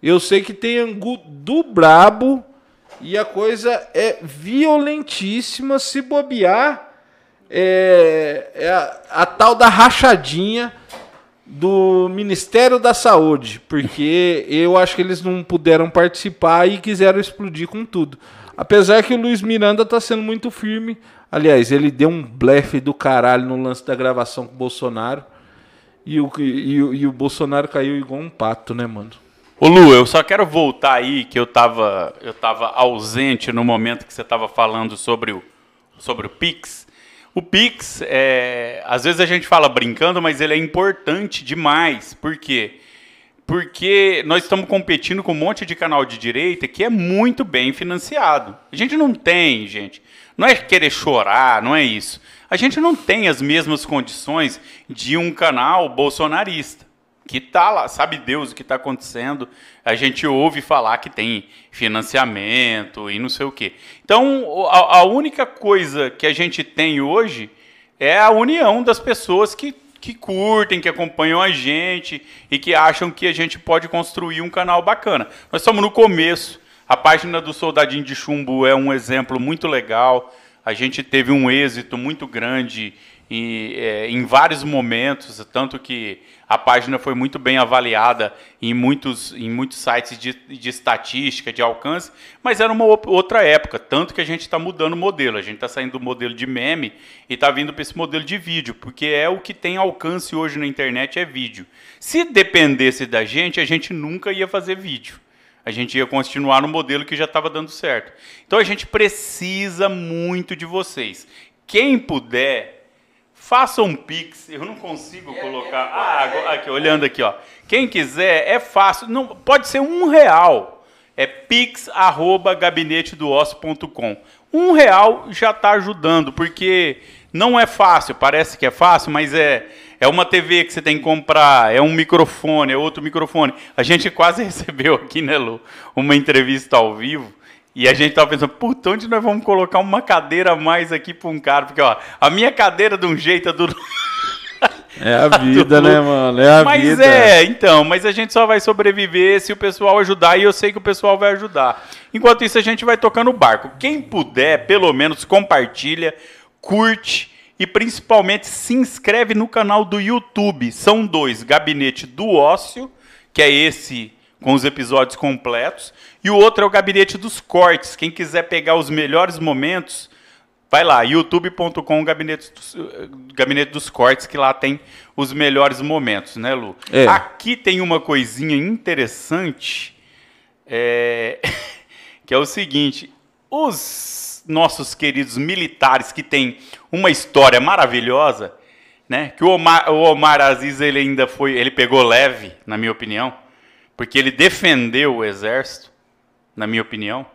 Eu sei que tem angu do brabo e a coisa é violentíssima. Se bobear, é, é a, a tal da rachadinha do Ministério da Saúde, porque eu acho que eles não puderam participar e quiseram explodir com tudo. Apesar que o Luiz Miranda tá sendo muito firme. Aliás, ele deu um blefe do caralho no lance da gravação com o Bolsonaro. E o, e, e o Bolsonaro caiu igual um pato, né, mano? Ô Lu, eu só quero voltar aí que eu tava, eu tava ausente no momento que você tava falando sobre o, sobre o Pix. O Pix, é, às vezes a gente fala brincando, mas ele é importante demais. Por quê? Porque nós estamos competindo com um monte de canal de direita que é muito bem financiado. A gente não tem, gente. Não é querer chorar, não é isso. A gente não tem as mesmas condições de um canal bolsonarista que tá lá, sabe Deus o que está acontecendo. A gente ouve falar que tem financiamento e não sei o quê. Então, a, a única coisa que a gente tem hoje é a união das pessoas que, que curtem, que acompanham a gente e que acham que a gente pode construir um canal bacana. Nós estamos no começo. A página do Soldadinho de Chumbo é um exemplo muito legal. A gente teve um êxito muito grande em, é, em vários momentos, tanto que a página foi muito bem avaliada em muitos, em muitos sites de, de estatística, de alcance, mas era uma outra época, tanto que a gente está mudando o modelo. A gente está saindo do modelo de meme e está vindo para esse modelo de vídeo, porque é o que tem alcance hoje na internet, é vídeo. Se dependesse da gente, a gente nunca ia fazer vídeo a gente ia continuar no modelo que já estava dando certo. Então a gente precisa muito de vocês. Quem puder, faça um pix. Eu não consigo colocar. Ah, agora- aqui, olhando aqui, ó. Quem quiser, é fácil. Não, pode ser um real. É pix@gabinetedosso.com. Um real já está ajudando, porque não é fácil. Parece que é fácil, mas é é uma TV que você tem que comprar, é um microfone, é outro microfone. A gente quase recebeu aqui, né, Lu, uma entrevista ao vivo. E a gente tava pensando, puta, onde nós vamos colocar uma cadeira a mais aqui para um cara? Porque, ó, a minha cadeira de um jeito, a do É a vida, né, mano? É a mas vida. é, então, mas a gente só vai sobreviver se o pessoal ajudar e eu sei que o pessoal vai ajudar. Enquanto isso, a gente vai tocando o barco. Quem puder, pelo menos compartilha, curte e principalmente se inscreve no canal do YouTube. São dois: Gabinete do Ócio, que é esse com os episódios completos. E o outro é o Gabinete dos Cortes. Quem quiser pegar os melhores momentos, vai lá, youtube.com Gabinete dos, Gabinete dos Cortes, que lá tem os melhores momentos, né, Lu? É. Aqui tem uma coisinha interessante, é, que é o seguinte: os nossos queridos militares que têm uma história maravilhosa, né? Que o Omar, o Omar Aziz ele ainda foi, ele pegou leve, na minha opinião, porque ele defendeu o exército, na minha opinião,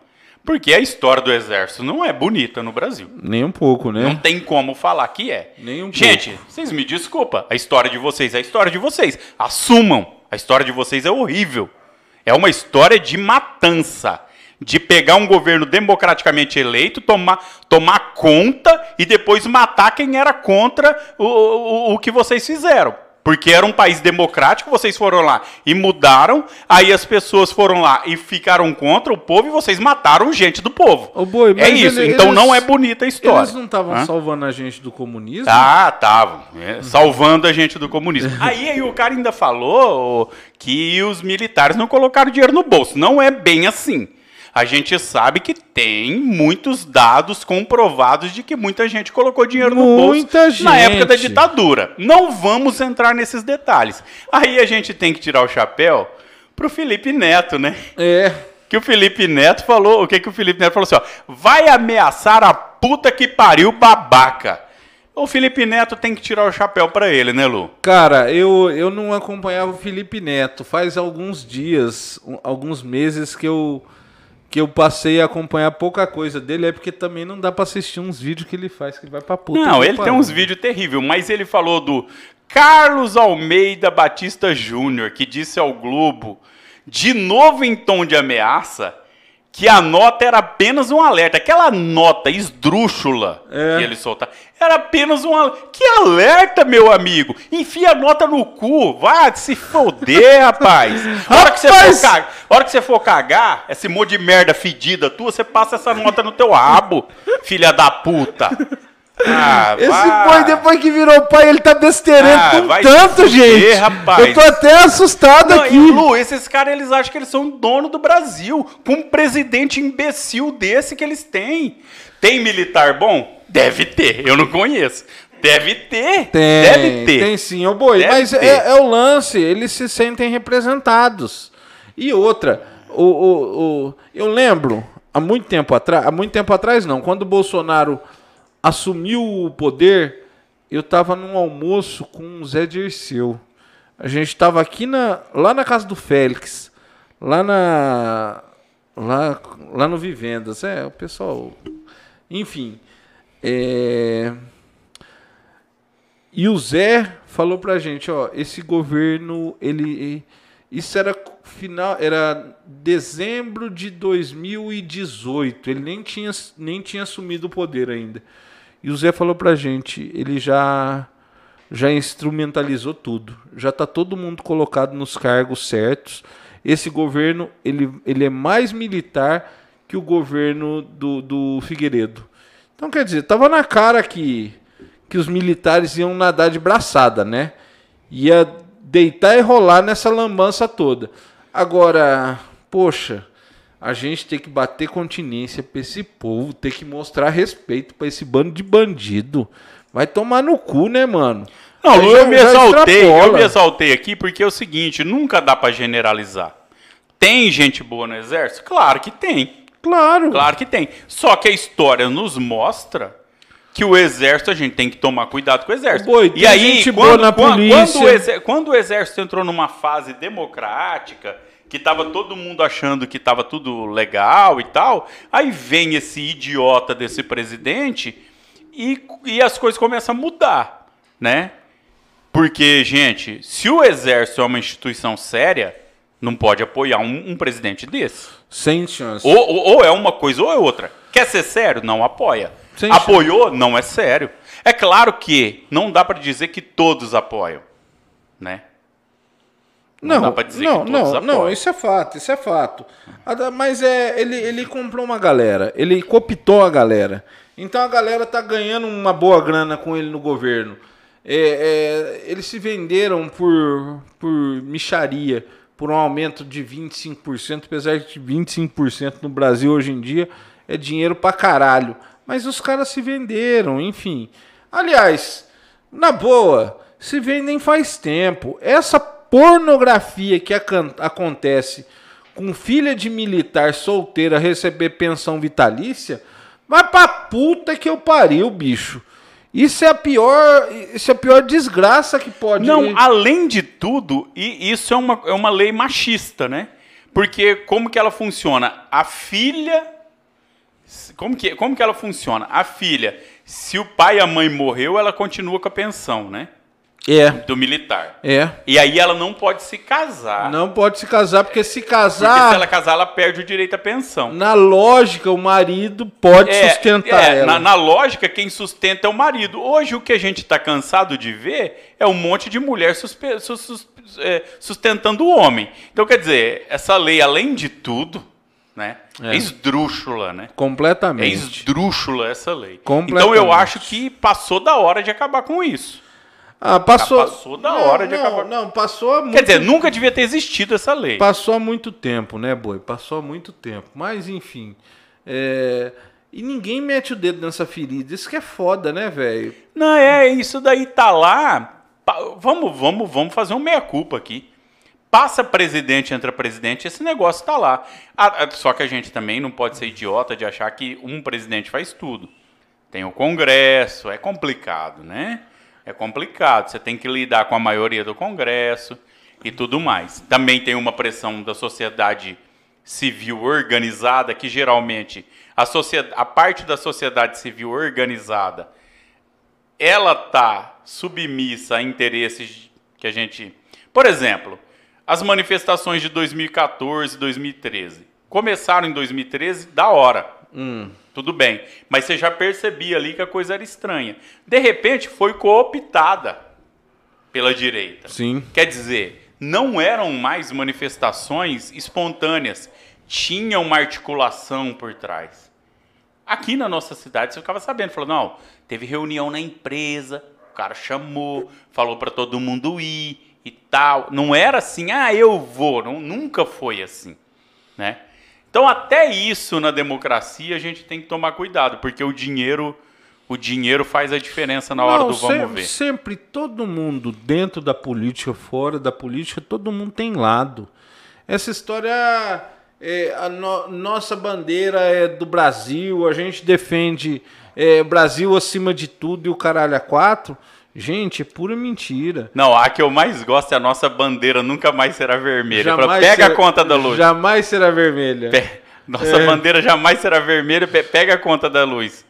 porque a história do exército não é bonita no Brasil. Nem um pouco, né? Não tem como falar que é. Nem um Gente, vocês me desculpa, a história de vocês é a história de vocês. Assumam, a história de vocês é horrível. É uma história de matança, de pegar um governo democraticamente eleito, tomar, tomar conta e depois matar quem era contra o, o, o que vocês fizeram. Porque era um país democrático, vocês foram lá e mudaram, aí as pessoas foram lá e ficaram contra o povo e vocês mataram gente do povo. Ô, Boi, é isso, ele- então eles- não é bonita a história. Eles não estavam salvando a gente do comunismo? Ah, estavam. é, salvando a gente do comunismo. Aí, aí o cara ainda falou que os militares não colocaram dinheiro no bolso. Não é bem assim. A gente sabe que tem muitos dados comprovados de que muita gente colocou dinheiro no Muita bolso na época da gente. ditadura. Não vamos entrar nesses detalhes. Aí a gente tem que tirar o chapéu pro Felipe Neto, né? É. que o Felipe Neto falou, o que que o Felipe Neto falou assim, ó, vai ameaçar a puta que pariu babaca. O Felipe Neto tem que tirar o chapéu pra ele, né, Lu? Cara, eu, eu não acompanhava o Felipe Neto. Faz alguns dias, alguns meses que eu que eu passei a acompanhar pouca coisa dele. É porque também não dá pra assistir uns vídeos que ele faz que vai pra puta. Não, ele tem uns vídeos terríveis, mas ele falou do Carlos Almeida Batista Júnior, que disse ao Globo, de novo em tom de ameaça, que a nota era apenas um alerta. Aquela nota esdrúxula É. que ele soltava era apenas um alerta. Que alerta, meu amigo? Enfia a nota no cu. Vai se foder, rapaz. A hora que você for cagar, a hora que você for cagar, esse monte de merda fedida tua, você passa essa nota no teu rabo, filha da puta. Ah, Esse vai. boi, depois que virou pai, ele tá besteirando Ah, com tanto, fuder, gente. rapaz. Eu tô até assustado Não, aqui. e, Lu, esses caras, eles acham que eles são dono do Brasil, com um presidente imbecil desse que eles têm. Tem militar bom? Deve ter, eu não conheço. Deve ter, Tem, deve ter. tem sim, ô boi. Deve mas é, é o lance, eles se sentem representados. E outra, o, o, o- eu lembro, há muito tempo atrás, há muito tempo atrás não, quando o Bolsonaro assumiu o poder, eu tava num almoço com o Zé Dirceu. A gente tava aqui na, lá na casa do Félix, lá na lá, lá no Vivendas, é, o pessoal, enfim, é, e o Zé falou pra gente, ó, esse governo, ele isso era final, era dezembro de 2018. Ele nem tinha nem tinha assumido o poder ainda. E o Zé falou pra gente, ele já já instrumentalizou tudo. Já tá todo mundo colocado nos cargos certos. Esse governo, ele, ele é mais militar que o governo do, do Figueiredo. Então, quer dizer, tava na cara que, que os militares iam nadar de braçada, né? Ia deitar e rolar nessa lambança toda. Agora, poxa, a gente tem que bater continência pra esse povo, tem que mostrar respeito pra esse bando de bandido. Vai tomar no cu, né, mano? Não, já- eu me exaltei, eu me exaltei aqui porque é o seguinte, nunca dá pra generalizar. Tem gente boa no exército? Claro que tem. Claro. Claro que tem. Só que a história nos mostra que o exército, a gente tem que tomar cuidado com o exército. Boi, e aí, gente quando, boa na quando- polícia. Quando o, exé- quando o exército entrou numa fase democrática, que tava todo mundo achando que tava tudo legal e tal, aí vem esse idiota desse presidente e, e as coisas começam a mudar, né? Porque, gente, se o exército é uma instituição séria, não pode apoiar um- um presidente desse. Sem chance. Ou, ou- ou é uma coisa ou é outra. Quer ser sério? Não apoia. Sem Apoiou? Não é sério. É claro que não dá pra dizer que todos apoiam, né? Não, dá pra dizer não, que todos não, não, isso é fato, isso é fato. Mas é, ele, ele comprou uma galera, ele cooptou a galera. Então a galera tá ganhando uma boa grana com ele no governo. É, é, eles se venderam por, por micharia, por um aumento de 25%, apesar de 25% no Brasil hoje em dia é dinheiro pra caralho. Mas os caras se venderam, enfim. Aliás, na boa, se vendem faz tempo. Essa pornografia que acontece com filha de militar solteira receber pensão vitalícia, vai pra puta que eu pariu, bicho. Isso é a pior, isso é a pior desgraça que pode. Não, além de tudo, e isso é uma, é uma lei machista, né? Porque como que ela funciona? A filha, como que, como que ela funciona? A filha, se o pai e a mãe morreu, ela continua com a pensão, né? É. Do militar. É. E aí ela não pode se casar. Não pode se casar, porque se casar. Porque se ela casar, ela perde o direito à pensão. Na lógica, o marido pode é, sustentar é, ela. Na, na, lógica, quem sustenta é o marido. Hoje, o que a gente está cansado de ver é um monte de mulher suspe, sus, sus, é, sustentando o homem. Então, quer dizer, essa lei, além de tudo, né? É. é esdrúxula, né? Completamente. É esdrúxula essa lei. Então, eu acho que passou da hora de acabar com isso. Ah, passou. Já passou da hora não, de acabar. Não, passou muito Quer dizer, nunca devia ter existido essa lei. Passou há muito tempo, né, Boi? Passou há muito tempo. Mas, enfim. É... E ninguém mete o dedo nessa ferida. Isso que é foda, né, velho? Não, é, isso daí tá lá. Vamos, vamos, vamos fazer um meia-culpa aqui. Passa presidente, entra presidente, esse negócio tá lá. Só que a gente também não pode ser idiota de achar que um presidente faz tudo. Tem o Congresso, é complicado, né? É complicado. Você tem que lidar com a maioria do Congresso e tudo mais. Também tem uma pressão da sociedade civil organizada, que geralmente a, a parte da sociedade civil organizada ela está submissa a interesses que a gente. Por exemplo, as manifestações de 2014 2013. Começaram em 2013, da hora. Hum. Tudo bem. Mas você já percebia ali que a coisa era estranha. De repente, foi cooptada pela direita. Sim. Quer dizer, não eram mais manifestações espontâneas. Tinha uma articulação por trás. Aqui na nossa cidade, você ficava sabendo. Falou, não, teve reunião na empresa, o cara chamou, falou para todo mundo ir e tal. Não era assim, ah, eu vou. Não, nunca foi assim, né? Então, até isso na democracia a gente tem que tomar cuidado, porque o dinheiro o dinheiro faz a diferença na hora Não, do vamos sempre, ver. Sempre todo mundo dentro da política, fora da política, todo mundo tem lado. Essa história é, a no, nossa bandeira é do Brasil, a gente defende é, Brasil acima de tudo e o caralho a quatro. Gente, é pura mentira. Não, a que eu mais gosto é a nossa bandeira nunca mais será vermelha. Jamais pega será, a conta da luz. Jamais será vermelha. Pe nossa é. bandeira jamais será vermelha. Pega a conta da luz.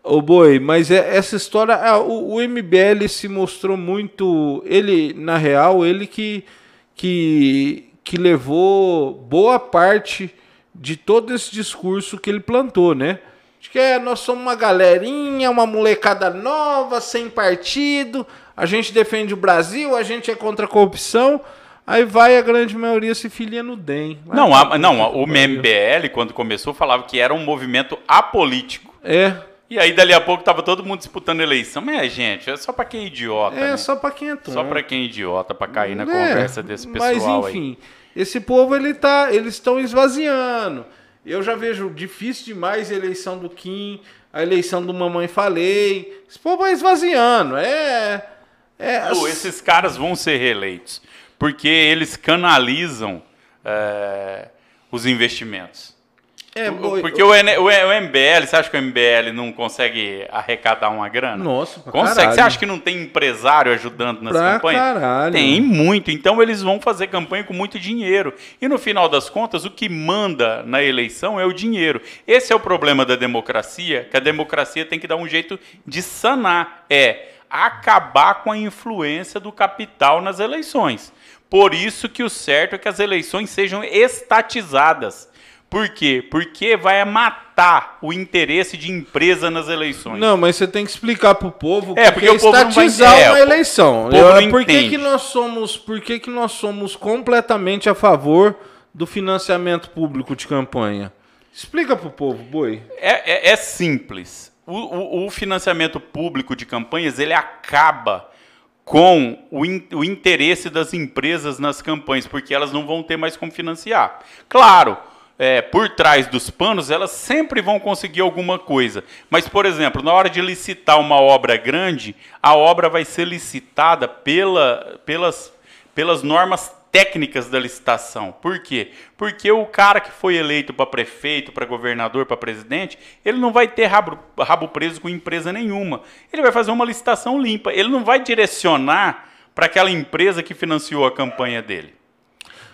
Ô boi, mas é, essa história, ah, o, o, MBL se mostrou muito, ele na real, ele que que que levou boa parte de todo esse discurso que ele plantou, né? Que é, nós somos uma galerinha, uma molecada nova, sem partido. A gente defende o Brasil, a gente é contra a corrupção. Aí vai a grande maioria se filia no DEM. não, a, não o MBL, quando começou, falava que era um movimento apolítico. É. E aí, dali a pouco, tava todo mundo disputando eleição. Mas, gente, é só para quem é idiota. É, né? só para quem é tonto. Só para quem é idiota, para cair na é, conversa desse pessoal Mas, enfim, aí. esse povo, ele tá, eles estão esvaziando. Eu já vejo difícil demais a eleição do Kim, a eleição do Mamãe Falei. Esse povo vai esvaziando. É. é Não, esses caras vão ser reeleitos. Porque eles canalizam é, os investimentos. É, Porque o, o, o MBL, você acha que o MBL não consegue arrecadar uma grana? Nossa, consegue. Caralho. Você acha que não tem empresário ajudando nas pra campanhas? Caralho. Tem muito. Então eles vão fazer campanha com muito dinheiro. E no final das contas, o que manda na eleição é o dinheiro. Esse é o problema da democracia, que a democracia tem que dar um jeito de sanar. É acabar com a influência do capital nas eleições. Por isso que o certo é que as eleições sejam estatizadas por quê? Porque vai matar o interesse de empresa nas eleições. Não, mas você tem que explicar pro povo é, porque é o povo estatizar não vai... uma é, eleição. Eu, não por que, que nós somos, por que, que nós somos completamente a favor do financiamento público de campanha? Explica pro povo, boi. É, é, é simples. O, o, o financiamento público de campanhas ele acaba com o, in, o interesse das empresas nas campanhas, porque elas não vão ter mais como financiar. Claro, é, por trás dos panos, elas sempre vão conseguir alguma coisa. Mas, por exemplo, na hora de licitar uma obra grande, a obra vai ser licitada pela, pelas, pelas normas técnicas da licitação. Por quê? Porque o cara que foi eleito para prefeito, para governador, para presidente, ele não vai ter rabo, rabo preso com empresa nenhuma. Ele vai fazer uma licitação limpa. Ele não vai direcionar para aquela empresa que financiou a campanha dele.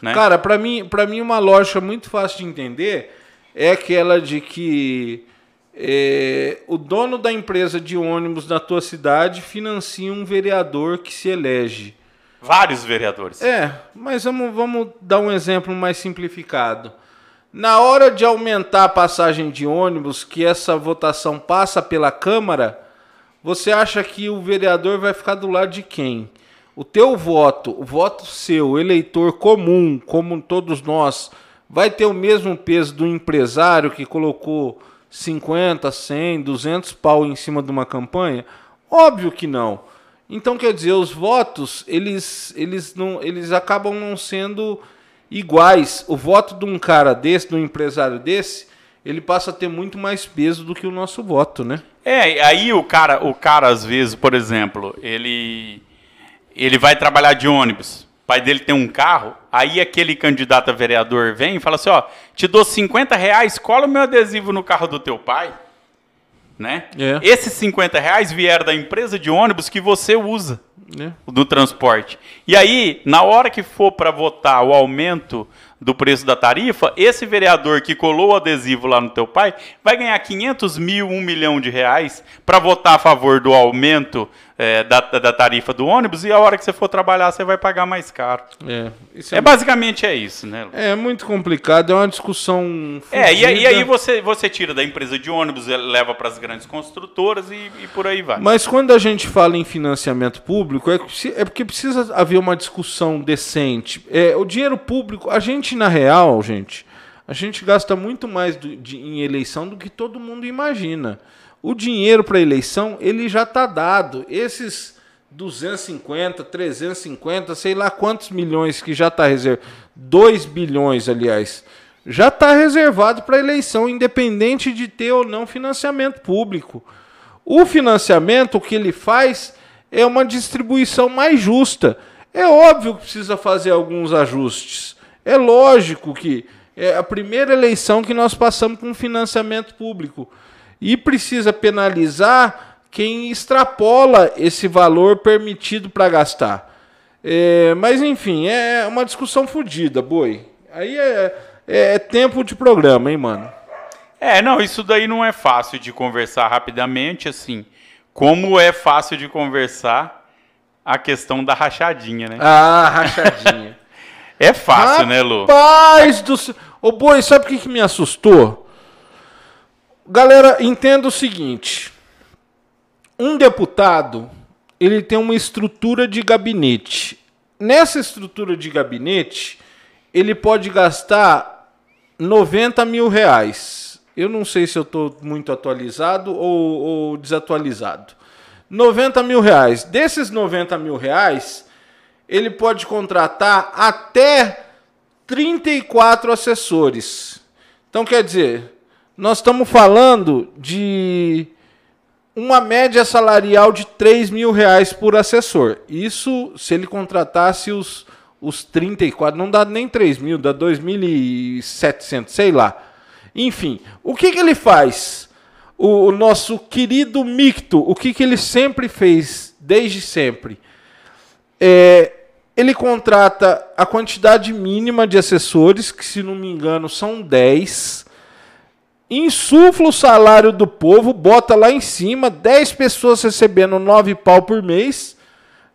Né? Cara, para mim, para mim uma lógica muito fácil de entender é aquela de que é, o dono da empresa de ônibus da tua cidade financia um vereador que se elege. Vários vereadores. É, mas vamos, vamos dar um exemplo mais simplificado. Na hora de aumentar a passagem de ônibus, que essa votação passa pela Câmara, você acha que o vereador vai ficar do lado de quem? O teu voto, o voto seu, eleitor comum, como todos nós, vai ter o mesmo peso do empresário que colocou 50, 100, 200 pau em cima de uma campanha? Óbvio que não. Então, quer dizer, os votos, eles, eles, não, eles acabam não sendo iguais. O voto de um cara desse, de um empresário desse, ele passa a ter muito mais peso do que o nosso voto, né? É, aí o cara, o cara às vezes, por exemplo, ele ele vai trabalhar de ônibus. O pai dele tem um carro, aí aquele candidato a vereador vem e fala assim, ó, te dou 50 reais, cola o meu adesivo no carro do teu pai né? É. Esses 50 reais vieram da empresa de ônibus que você usa é. do transporte. E aí, na hora que for para votar o aumento do preço da tarifa, esse vereador que colou o adesivo lá no teu pai vai ganhar 500 mil, 1 milhão de reais para votar a favor do aumento é, da, da tarifa do ônibus e a hora que você for trabalhar você vai pagar mais caro. É, é, é basicamente é isso, né? É muito complicado, é uma discussão. É, e, e, aí você, você tira da empresa de ônibus, leva para as grandes construtoras e, e, por aí vai. Mas quando a gente fala em financiamento público, é, é porque precisa haver uma discussão decente. É, o dinheiro público, a gente, na real, gente, a gente gasta muito mais do, de, em eleição do que todo mundo imagina. O dinheiro para eleição ele já está dado. Esses 250, 350, sei lá quantos milhões que já está reservado, 2 bilhões, aliás, já está reservado para eleição, independente de ter ou não financiamento público. O financiamento, o que ele faz é uma distribuição mais justa. É óbvio que precisa fazer alguns ajustes. É lógico que é a primeira eleição que nós passamos com financiamento público e precisa penalizar quem extrapola esse valor permitido para gastar. É, mas enfim, é uma discussão fodida, boi. Aí é, é, é tempo de programa, hein, mano? É, não, isso daí não é fácil de conversar rapidamente, assim. Como é fácil de conversar a questão da rachadinha, né? Ah, rachadinha. é fácil, Rapaz né, Lu? Rapaz do céu. Ô, boi, sabe o que, que me assustou? Galera, entenda o seguinte: um deputado ele tem uma estrutura de gabinete. Nessa estrutura de gabinete, ele pode gastar 90 mil reais. Eu não sei se eu estou muito atualizado ou, ou, desatualizado. 90 mil reais. Desses 90 mil reais, ele pode contratar até 34 assessores. Então, quer dizer, nós estamos falando de uma média salarial de 3 mil reais por assessor. Isso se ele contratasse os, os 34, não dá nem 3 mil, dá 2.700, sei lá. Enfim, o que, que ele faz? O, o nosso querido Micto, o que, que ele sempre fez, desde sempre? É, ele contrata a quantidade mínima de assessores, que se não me engano são 10 insufla o salário do povo, bota lá em cima, 10 pessoas recebendo 9 pau por mês.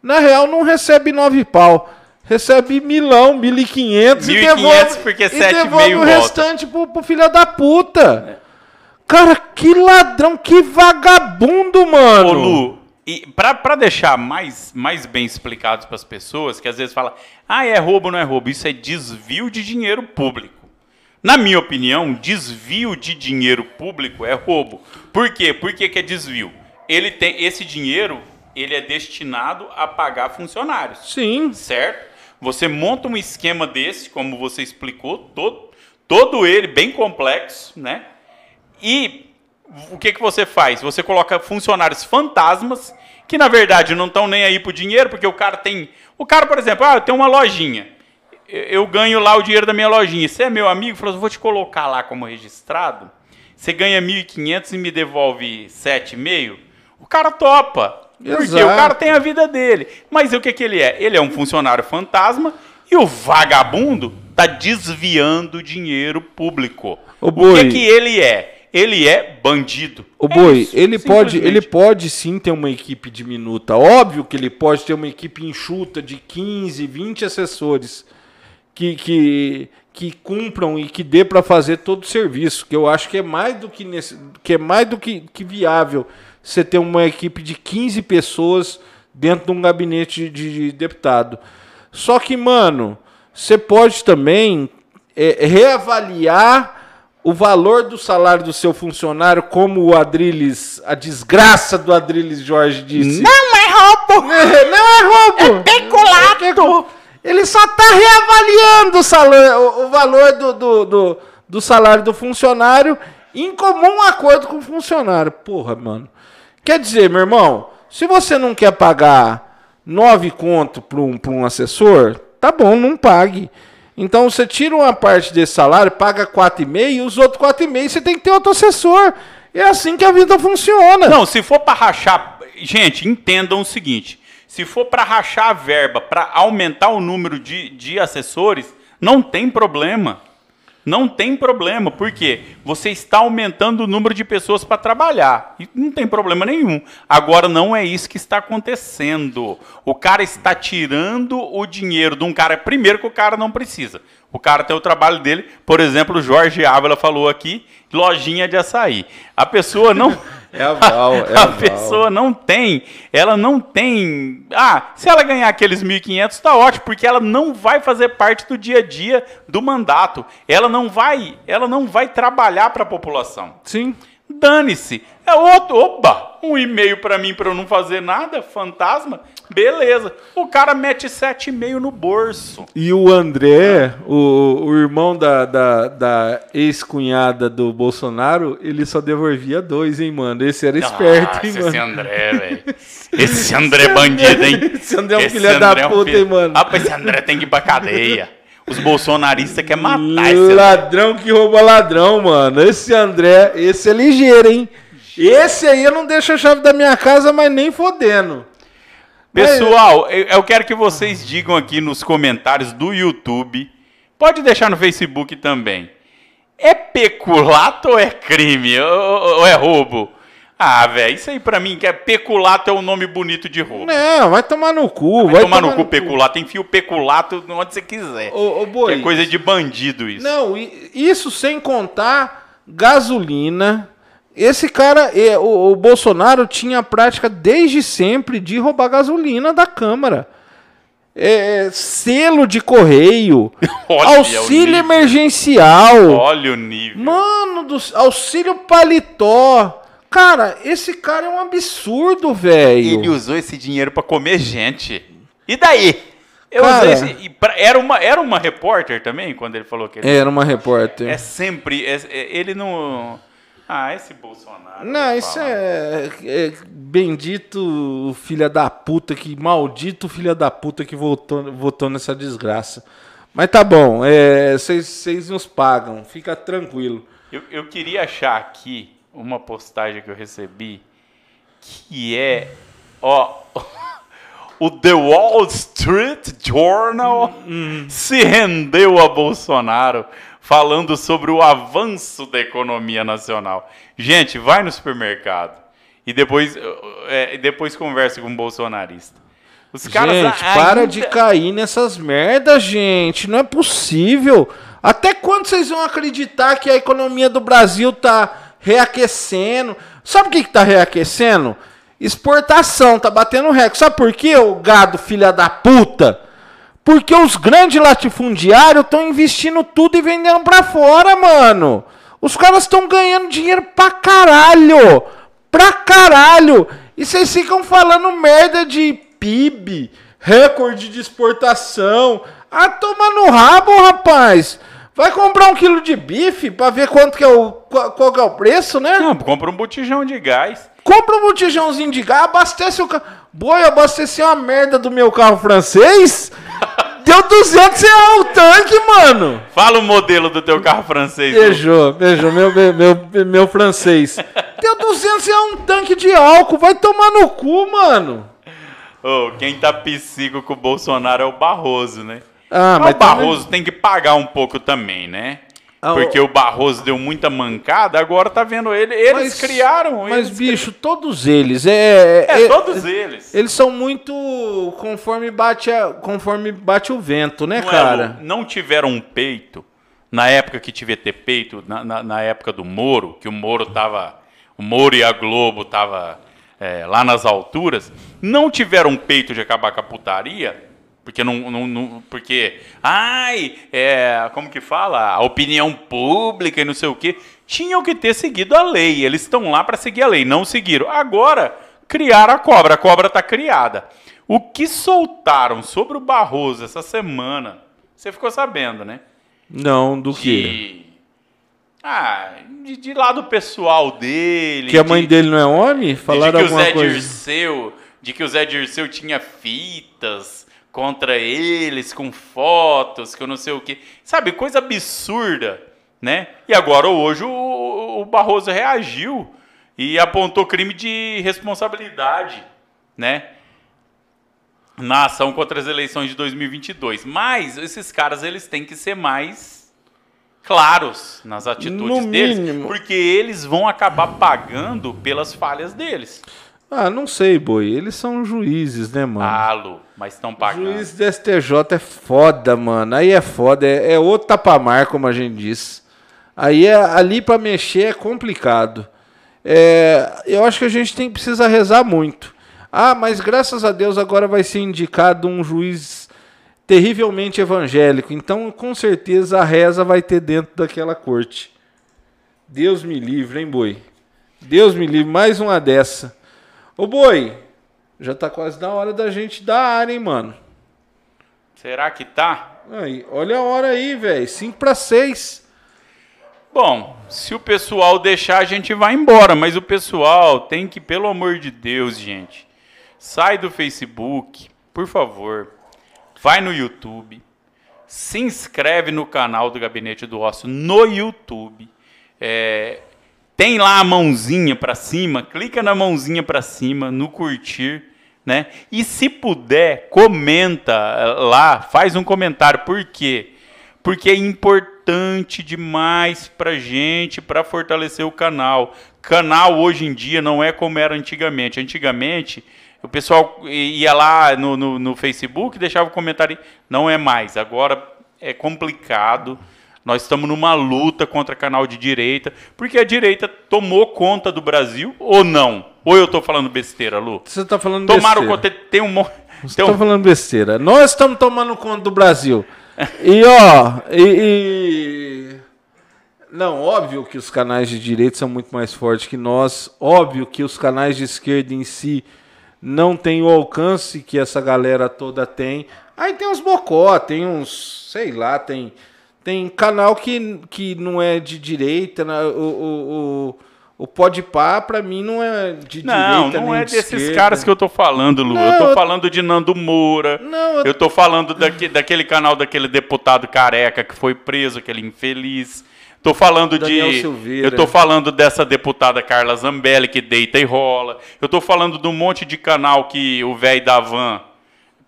Na real, não recebe 9 pau. Recebe milão, 1.500 e devolve, porque 7 e devolve o volta. restante pro, pro filho da puta. Cara, que ladrão, que vagabundo, mano. Ô, Lu, e pra, pra deixar mais, mais bem explicado para as pessoas, que às vezes fala, ah, é roubo, não é roubo. Isso é desvio de dinheiro público. Na minha opinião, desvio de dinheiro público é roubo. Por quê? Por que, que é desvio? Ele tem esse dinheiro ele é destinado a pagar funcionários. Sim. Certo? Você monta um esquema desse, como você explicou, todo, todo ele bem complexo, né? E o que, que você faz? Você coloca funcionários fantasmas que na verdade não estão nem aí pro dinheiro, porque o cara tem. O cara, por exemplo, ah, eu tenho uma lojinha. Eu, ganho lá o dinheiro da minha lojinha. Você é meu amigo, falou, vou te colocar lá como registrado. Você ganha 1.500 e me devolve 7,5. O cara topa. Porque Exato. o cara tem a vida dele. Mas o que, que ele é? Ele é um funcionário fantasma e o vagabundo tá desviando dinheiro público. Ô, o Boi. que, que ele é? Ele é bandido. O É Boi, isso, ele pode, ele pode sim ter uma equipe diminuta. Óbvio que ele pode ter uma equipe enxuta de 15, 20 assessores que, que, que cumpram e que dê para fazer todo o serviço. Que eu acho que é mais do que, nesse, que, é mais do que, que viável você ter uma equipe de 15 pessoas dentro de um gabinete de, de deputado. Só que, mano, você pode também é, reavaliar o valor do salário do seu funcionário, como o Adriles, a desgraça do Adriles Jorge disse. Não é roubo! É, não é roubo! Peculato! Ele só está reavaliando o, o, valor do, do, do, do salário do funcionário em comum acordo com o funcionário. Porra, mano. Quer dizer, meu irmão, se você não quer pagar nove conto para um, um assessor, tá bom, não pague. Então você tira uma parte desse salário, paga 4,5 e os outros 4,5 você tem que ter outro assessor. É assim que a vida funciona. Não, se for para rachar. Gente, entendam o seguinte: se for para rachar a verba, para aumentar o número de, de assessores, não tem problema. Não tem problema, porque você está aumentando o número de pessoas para trabalhar. E não tem problema nenhum. Agora, não é isso que está acontecendo. O cara está tirando o dinheiro de um cara, primeiro que o cara não precisa. O cara tem o trabalho dele. Por exemplo, o Jorge Ávila falou aqui, lojinha de açaí. A pessoa não. É a Val, é a a Val. pessoa não tem, ela não tem. Ah, se ela ganhar aqueles 1.500, tá ótimo, porque ela não vai fazer parte do dia a dia do mandato. Ela não vai, ela não vai trabalhar para a população. Sim. Dane-se. É outro, opa, um e-mail para mim para eu não fazer nada, fantasma. Beleza. O cara mete 7,5 no bolso. E o André, o, o irmão da, da, da ex-cunhada do Bolsonaro, ele só devolvia dois, hein, mano? Esse era esperto, hein, Nossa, mano? esse André, velho. Esse André é bandido, hein? Esse André é um filho da é puta, hein, mano? Rapaz, esse André tem que ir pra cadeia. Os bolsonaristas querem matar esse André. Ladrão que rouba ladrão, mano. Esse André, esse é ligeiro, hein? Esse aí eu não deixo a chave da minha casa, mas nem fodendo. Pessoal, eu, eu quero que vocês digam aqui nos comentários do YouTube. Pode deixar no Facebook também. É peculato ou é crime? Ou é roubo? Ah, velho, isso aí pra mim que é peculato é o nome bonito de roubo. Não, vai tomar no cu. Vai, tomar, no cu peculato, enfia o peculato onde você quiser. Ô, ô, boi. é coisa de bandido isso. Não, isso sem contar gasolina. Esse cara, é, o, o Bolsonaro tinha a prática desde sempre de roubar gasolina da Câmara. É, selo de correio, Olha auxílio emergencial, Olha o nível. mano, do, auxílio paletó. Cara, esse cara é um absurdo, velho. Ele usou esse dinheiro pra comer gente. E daí? Eu Cara. usei esse. e pra- era, uma, era uma repórter também, quando ele falou que ele. Era uma repórter. É sempre. é- é- ele não. Ah, esse Bolsonaro. Não, isso é, é bendito filha da puta que maldito filha da puta que votou, votou nessa desgraça. Mas tá bom, vocês nos pagam, fica tranquilo. Eu, eu queria achar aqui uma postagem que eu recebi que é. Ó. O The Wall Street Journal se rendeu a Bolsonaro falando sobre o avanço da economia nacional. Gente, vai no supermercado e depois, é, depois conversa com um bolsonarista. Os caras gente, a- para ainda- de cair nessas merdas, gente. Não é possível. Até quando vocês vão acreditar que a economia do Brasil tá reaquecendo? Sabe o que, que tá reaquecendo? Exportação, tá batendo recorde. Sabe por quê, o gado filha da puta? Porque os grandes latifundiários estão investindo tudo e vendendo pra fora, mano. Os caras estão ganhando dinheiro pra caralho. Pra caralho. E vocês ficam falando merda de PIB, recorde de exportação. Ah, toma no rabo, rapaz. Vai comprar um quilo de bife pra ver quanto que é o, qual, qual que é o preço, né? Não, compra um botijão de gás. Compra um botijãozinho de gás, abastece o carro. Boi, abasteci uma merda do meu carro francês. Deu 200 reais o tanque, mano. Fala o modelo do teu carro francês. Beijou, beijou, meu, meu, meu, meu francês. Deu 200 reais um tanque de álcool. Vai tomar no cu, mano. Ô, quem tá psico com o Bolsonaro é o Barroso, né? Ah, Mas mas o Barroso tem que pagar um pouco também, né? Ah, Porque o Barroso deu muita mancada, agora tá vendo ele. Eles Mas- criaram. Mas, eles bicho, todos eles. É, É, é- todos eles. Eles são muito conforme bate, a- conforme bate o vento, né, não, é, cara? Não tiveram um peito, na época que tivia ter peito, na, na, na época do Moro, que o Moro tava. O Moro e a Globo tava é, lá nas alturas, não tiveram um peito de acabar com a putaria. Porque não, não, não- porque ai, é, como que fala? A opinião pública e não sei o quê. Tinham que ter seguido a lei. Eles estão lá para seguir a lei, não seguiram. Agora criaram a cobra, a cobra está criada. O que soltaram sobre o Barroso essa semana, você ficou sabendo, né? Não, do que? De, ah, de, de lado pessoal dele. Que a mãe de- dele não é homem? de Falaram que o Zé coisa? Dirceu, de que o Zé Dirceu tinha fitas contra eles com fotos, que eu não sei o quê. Sabe, coisa absurda, né? E agora hoje o, o Barroso reagiu e apontou crime de responsabilidade, né? Na ação contra as eleições de 2022. Mas esses caras eles têm que ser mais claros nas atitudes deles, porque eles vão acabar pagando pelas falhas deles. Ah, não sei, boi. Eles são juízes, né, mano? Ah, Lu, mas estão pagando. Juiz do STJ é foda, mano. Aí é foda. É, é outro tapamar, como a gente diz. Aí é, ali pra mexer é complicado. É, eu acho que a gente tem precisa rezar muito. Ah, mas graças a Deus agora vai ser indicado um juiz terrivelmente evangélico. Então, com certeza, a reza vai ter dentro daquela corte. Deus me livre, hein, boi? Deus me livre, mais uma dessa. Ô, boi, já tá quase na hora da gente dar área, hein, mano? Será que tá? Aí, olha a hora aí, velho. 5 para 6. Bom, se o pessoal deixar, a gente vai embora. Mas o pessoal tem que, pelo amor de Deus, gente, sai do Facebook, por favor. Vai no YouTube. Se inscreve no canal do Gabinete do Ócio no YouTube. É, tem lá a mãozinha para cima, clica na mãozinha para cima, no curtir, né? E se puder, comenta eh, lá, faz um comentário. Por quê? Porque é importante demais pra gente, para fortalecer o canal. Canal hoje em dia não é como era antigamente. Antigamente, o pessoal ia lá no, no, no Facebook, deixava o comentário. Não é mais. Agora é complicado. Nós estamos numa luta contra canal de direita, porque a direita tomou conta do Brasil ou não? Ou eu estou falando besteira, Lu? Você tá falando Tomaram besteira. conta. Tem um monte. Você tem tá um- falando besteira. Nós estamos tomando conta do Brasil. E ó, e, e- Não, óbvio que os canais de direita são muito mais fortes que nós. Óbvio que os canais de esquerda em si não têm o alcance que essa galera toda tem. Aí tem uns bocó, tem uns, sei lá, tem tem canal que, que não é de direita, né? o o, o, o Podpah pra mim não é de Não, direita não nem é de desses esquerda. caras que eu tô falando, Lu. Não, eu tô eu- falando de Nando Moura. Não, eu- eu tô falando daque- daquele canal daquele deputado careca que foi preso, aquele infeliz. Tô falando Daniel de. Silveira. Eu tô falando dessa deputada Carla Zambelli que deita e rola. Eu tô falando de um monte de canal que o velho da van,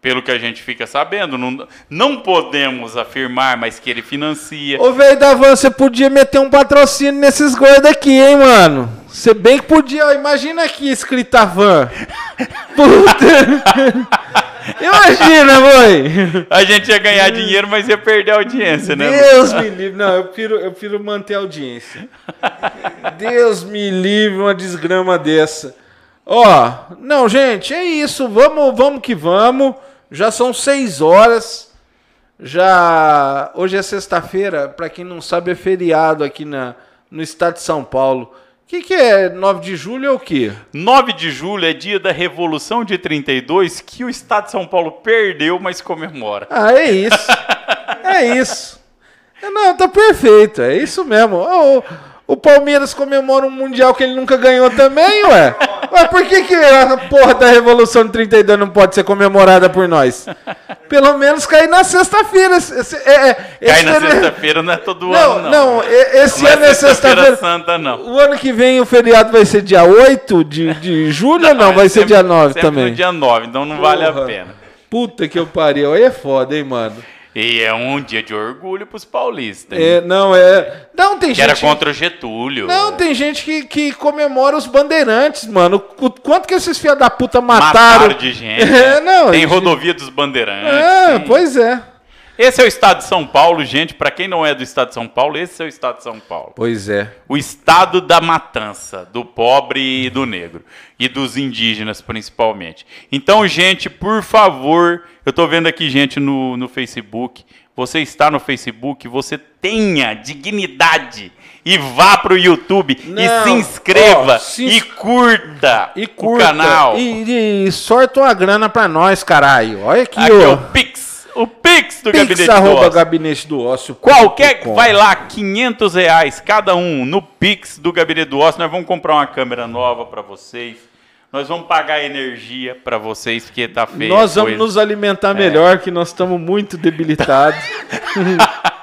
pelo que a gente fica sabendo, não, não podemos afirmar, mas que ele financia. Ô, velho da van, você podia meter um patrocínio nesses gordos aqui, hein, mano? Você bem que podia, imagina aqui escrita van. Puta. imagina, boi. A gente ia ganhar dinheiro, mas ia perder a audiência, né? Deus me livre. Não, eu prefiro, eu prefiro manter a audiência. Deus me livre uma desgrama dessa. Ó, não, gente, é isso. Vamos, vamos que vamos. Já são seis horas. Já hoje é sexta-feira. Para quem não sabe, é feriado aqui na, no estado de São Paulo. que, que é 9 de julho é o quê? 9 de julho é dia da Revolução de 32, que o Estado de São Paulo perdeu, mas comemora. Ah, é isso. é isso. Não, tá perfeito. É isso mesmo. O, o Palmeiras comemora um Mundial que ele nunca ganhou também, ué. Ué, por que, que a porra da Revolução de 32 não pode ser comemorada por nós? Pelo menos cair na sexta-feira. É- é- Cai esse na feri- sexta-feira não é todo Não, ano, não. não, esse Não é ano é sexta-feira sexta-feira. santa, não. O ano que vem o feriado vai ser dia 8 de, de julho ou não? Vai é ser sempre- dia 9 sempre também? dia 9, então não vale a Porra. pena. Puta que eu pariu. Aí é foda, hein, mano? E é um dia de orgulho pros paulistas. É, não, é. Não, tem que gente. era contra o Getúlio. Não, tem gente que, que comemora os bandeirantes, mano. O quanto que esses filha da puta Mataram, mataram. de gente. É, não, tem gente- rodovia dos bandeirantes. É, pois é. Esse é o estado de São Paulo, gente. Pra quem não é do estado de São Paulo, esse é o estado de São Paulo. Pois é. O estado da matança, do pobre e do negro. E dos indígenas, principalmente. Então, gente, por favor, eu tô vendo aqui gente no, no Facebook. Você está no Facebook, você tenha dignidade. E vá pro YouTube e Não, se inscreva ó, se e ins- curta, E curta. o canal. E, e sorta uma grana pra nós, caralho. Olha aqui, Aqui é ó. o Pix, o Pix do Pix Gabinete do arroba Ócio. gabinete do ócio. Qualquer, com. vai lá, 500 reais cada um no Pix do Gabinete do Ócio. Nós vamos comprar uma câmera nova para vocês. Nós vamos pagar energia para vocês, porque tá feio. Nós vamos coisa. nos alimentar melhor, que nós estamos muito debilitados.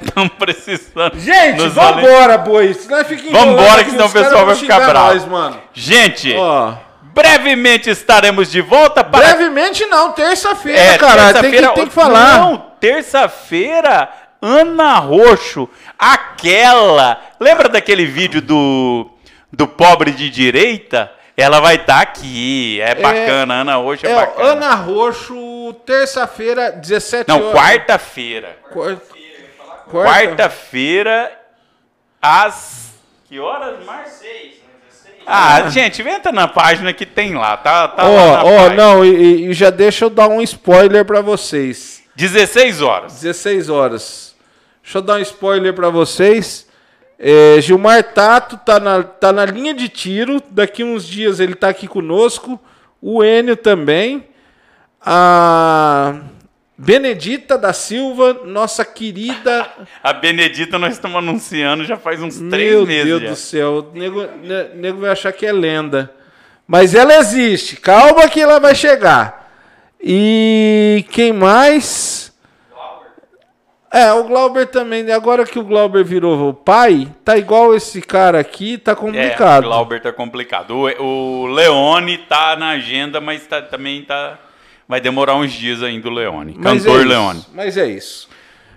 Estamos precisando. Gente, vambora, boi. Senão fica Vambora, que senão o pessoal vai ficar bravo. Nós, mano. Gente, Ó. brevemente estaremos de volta para. Brevemente não, terça-feira, É, caralho. Tem que, terça-feira- tem que falar. Não, terça-feira, Ana Roxo, aquela. Lembra daquele vídeo do, do pobre de direita? Ela vai estar aqui. É bacana, Ana Roxo é, É, bacana. Ana Roxo, terça-feira, 17 Não, horas. quarta-feira. Quarta. Quarta. Quarta-feira, às. Que horas, Marcos? Ah, gente, entra na página que tem lá, tá? tá lá na Ó, ó, página. não, e, e já deixa eu dar um spoiler pra vocês. 16 horas. 16 horas. Deixa eu dar um spoiler pra vocês. É, Gilmar Tato tá na, tá na linha de tiro. Daqui uns dias ele tá aqui conosco. O Enio também. A Benedita da Silva, nossa querida. A Benedita nós estamos anunciando já faz uns três Meu meses. Deus já. do céu. O nego, ne- nego vai achar que é lenda. Mas ela existe. Calma que ela vai chegar. E quem mais? É, o Glauber também. Agora que o Glauber virou pai, tá igual esse cara aqui, tá É, complicado. o Glauber tá complicado. O, o Leone tá na agenda, mas tá- também tá. Vai demorar uns dias ainda o Leone. Cantor é Leone. Mas é isso.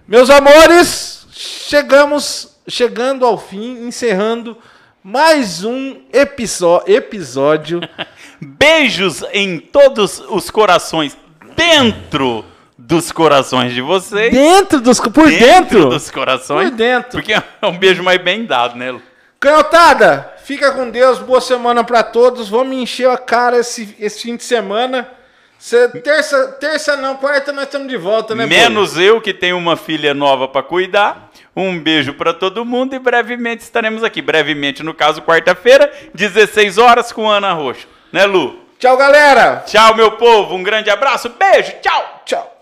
Meus amores, chegamos chegando ao fim, encerrando mais um episódio. Beijos em todos os corações dentro dos corações de vocês. dentro dos. Por dentro? dos corações. Por dentro. Porque é um beijo mais bem dado, né? Lu? Canhotada, fica com Deus, boa semana pra todos. Vamos encher a cara esse, esse fim de semana. Cê- terça, terça não, quarta nós estamos de volta, né? Menos eu que tenho uma filha nova para cuidar. Um beijo para todo mundo e brevemente estaremos aqui. Brevemente, no caso, quarta-feira, 16 horas com Ana Roxo. Né, Lu? Tchau, galera. Tchau, meu povo. Um grande abraço. Beijo. Tchau. Tchau.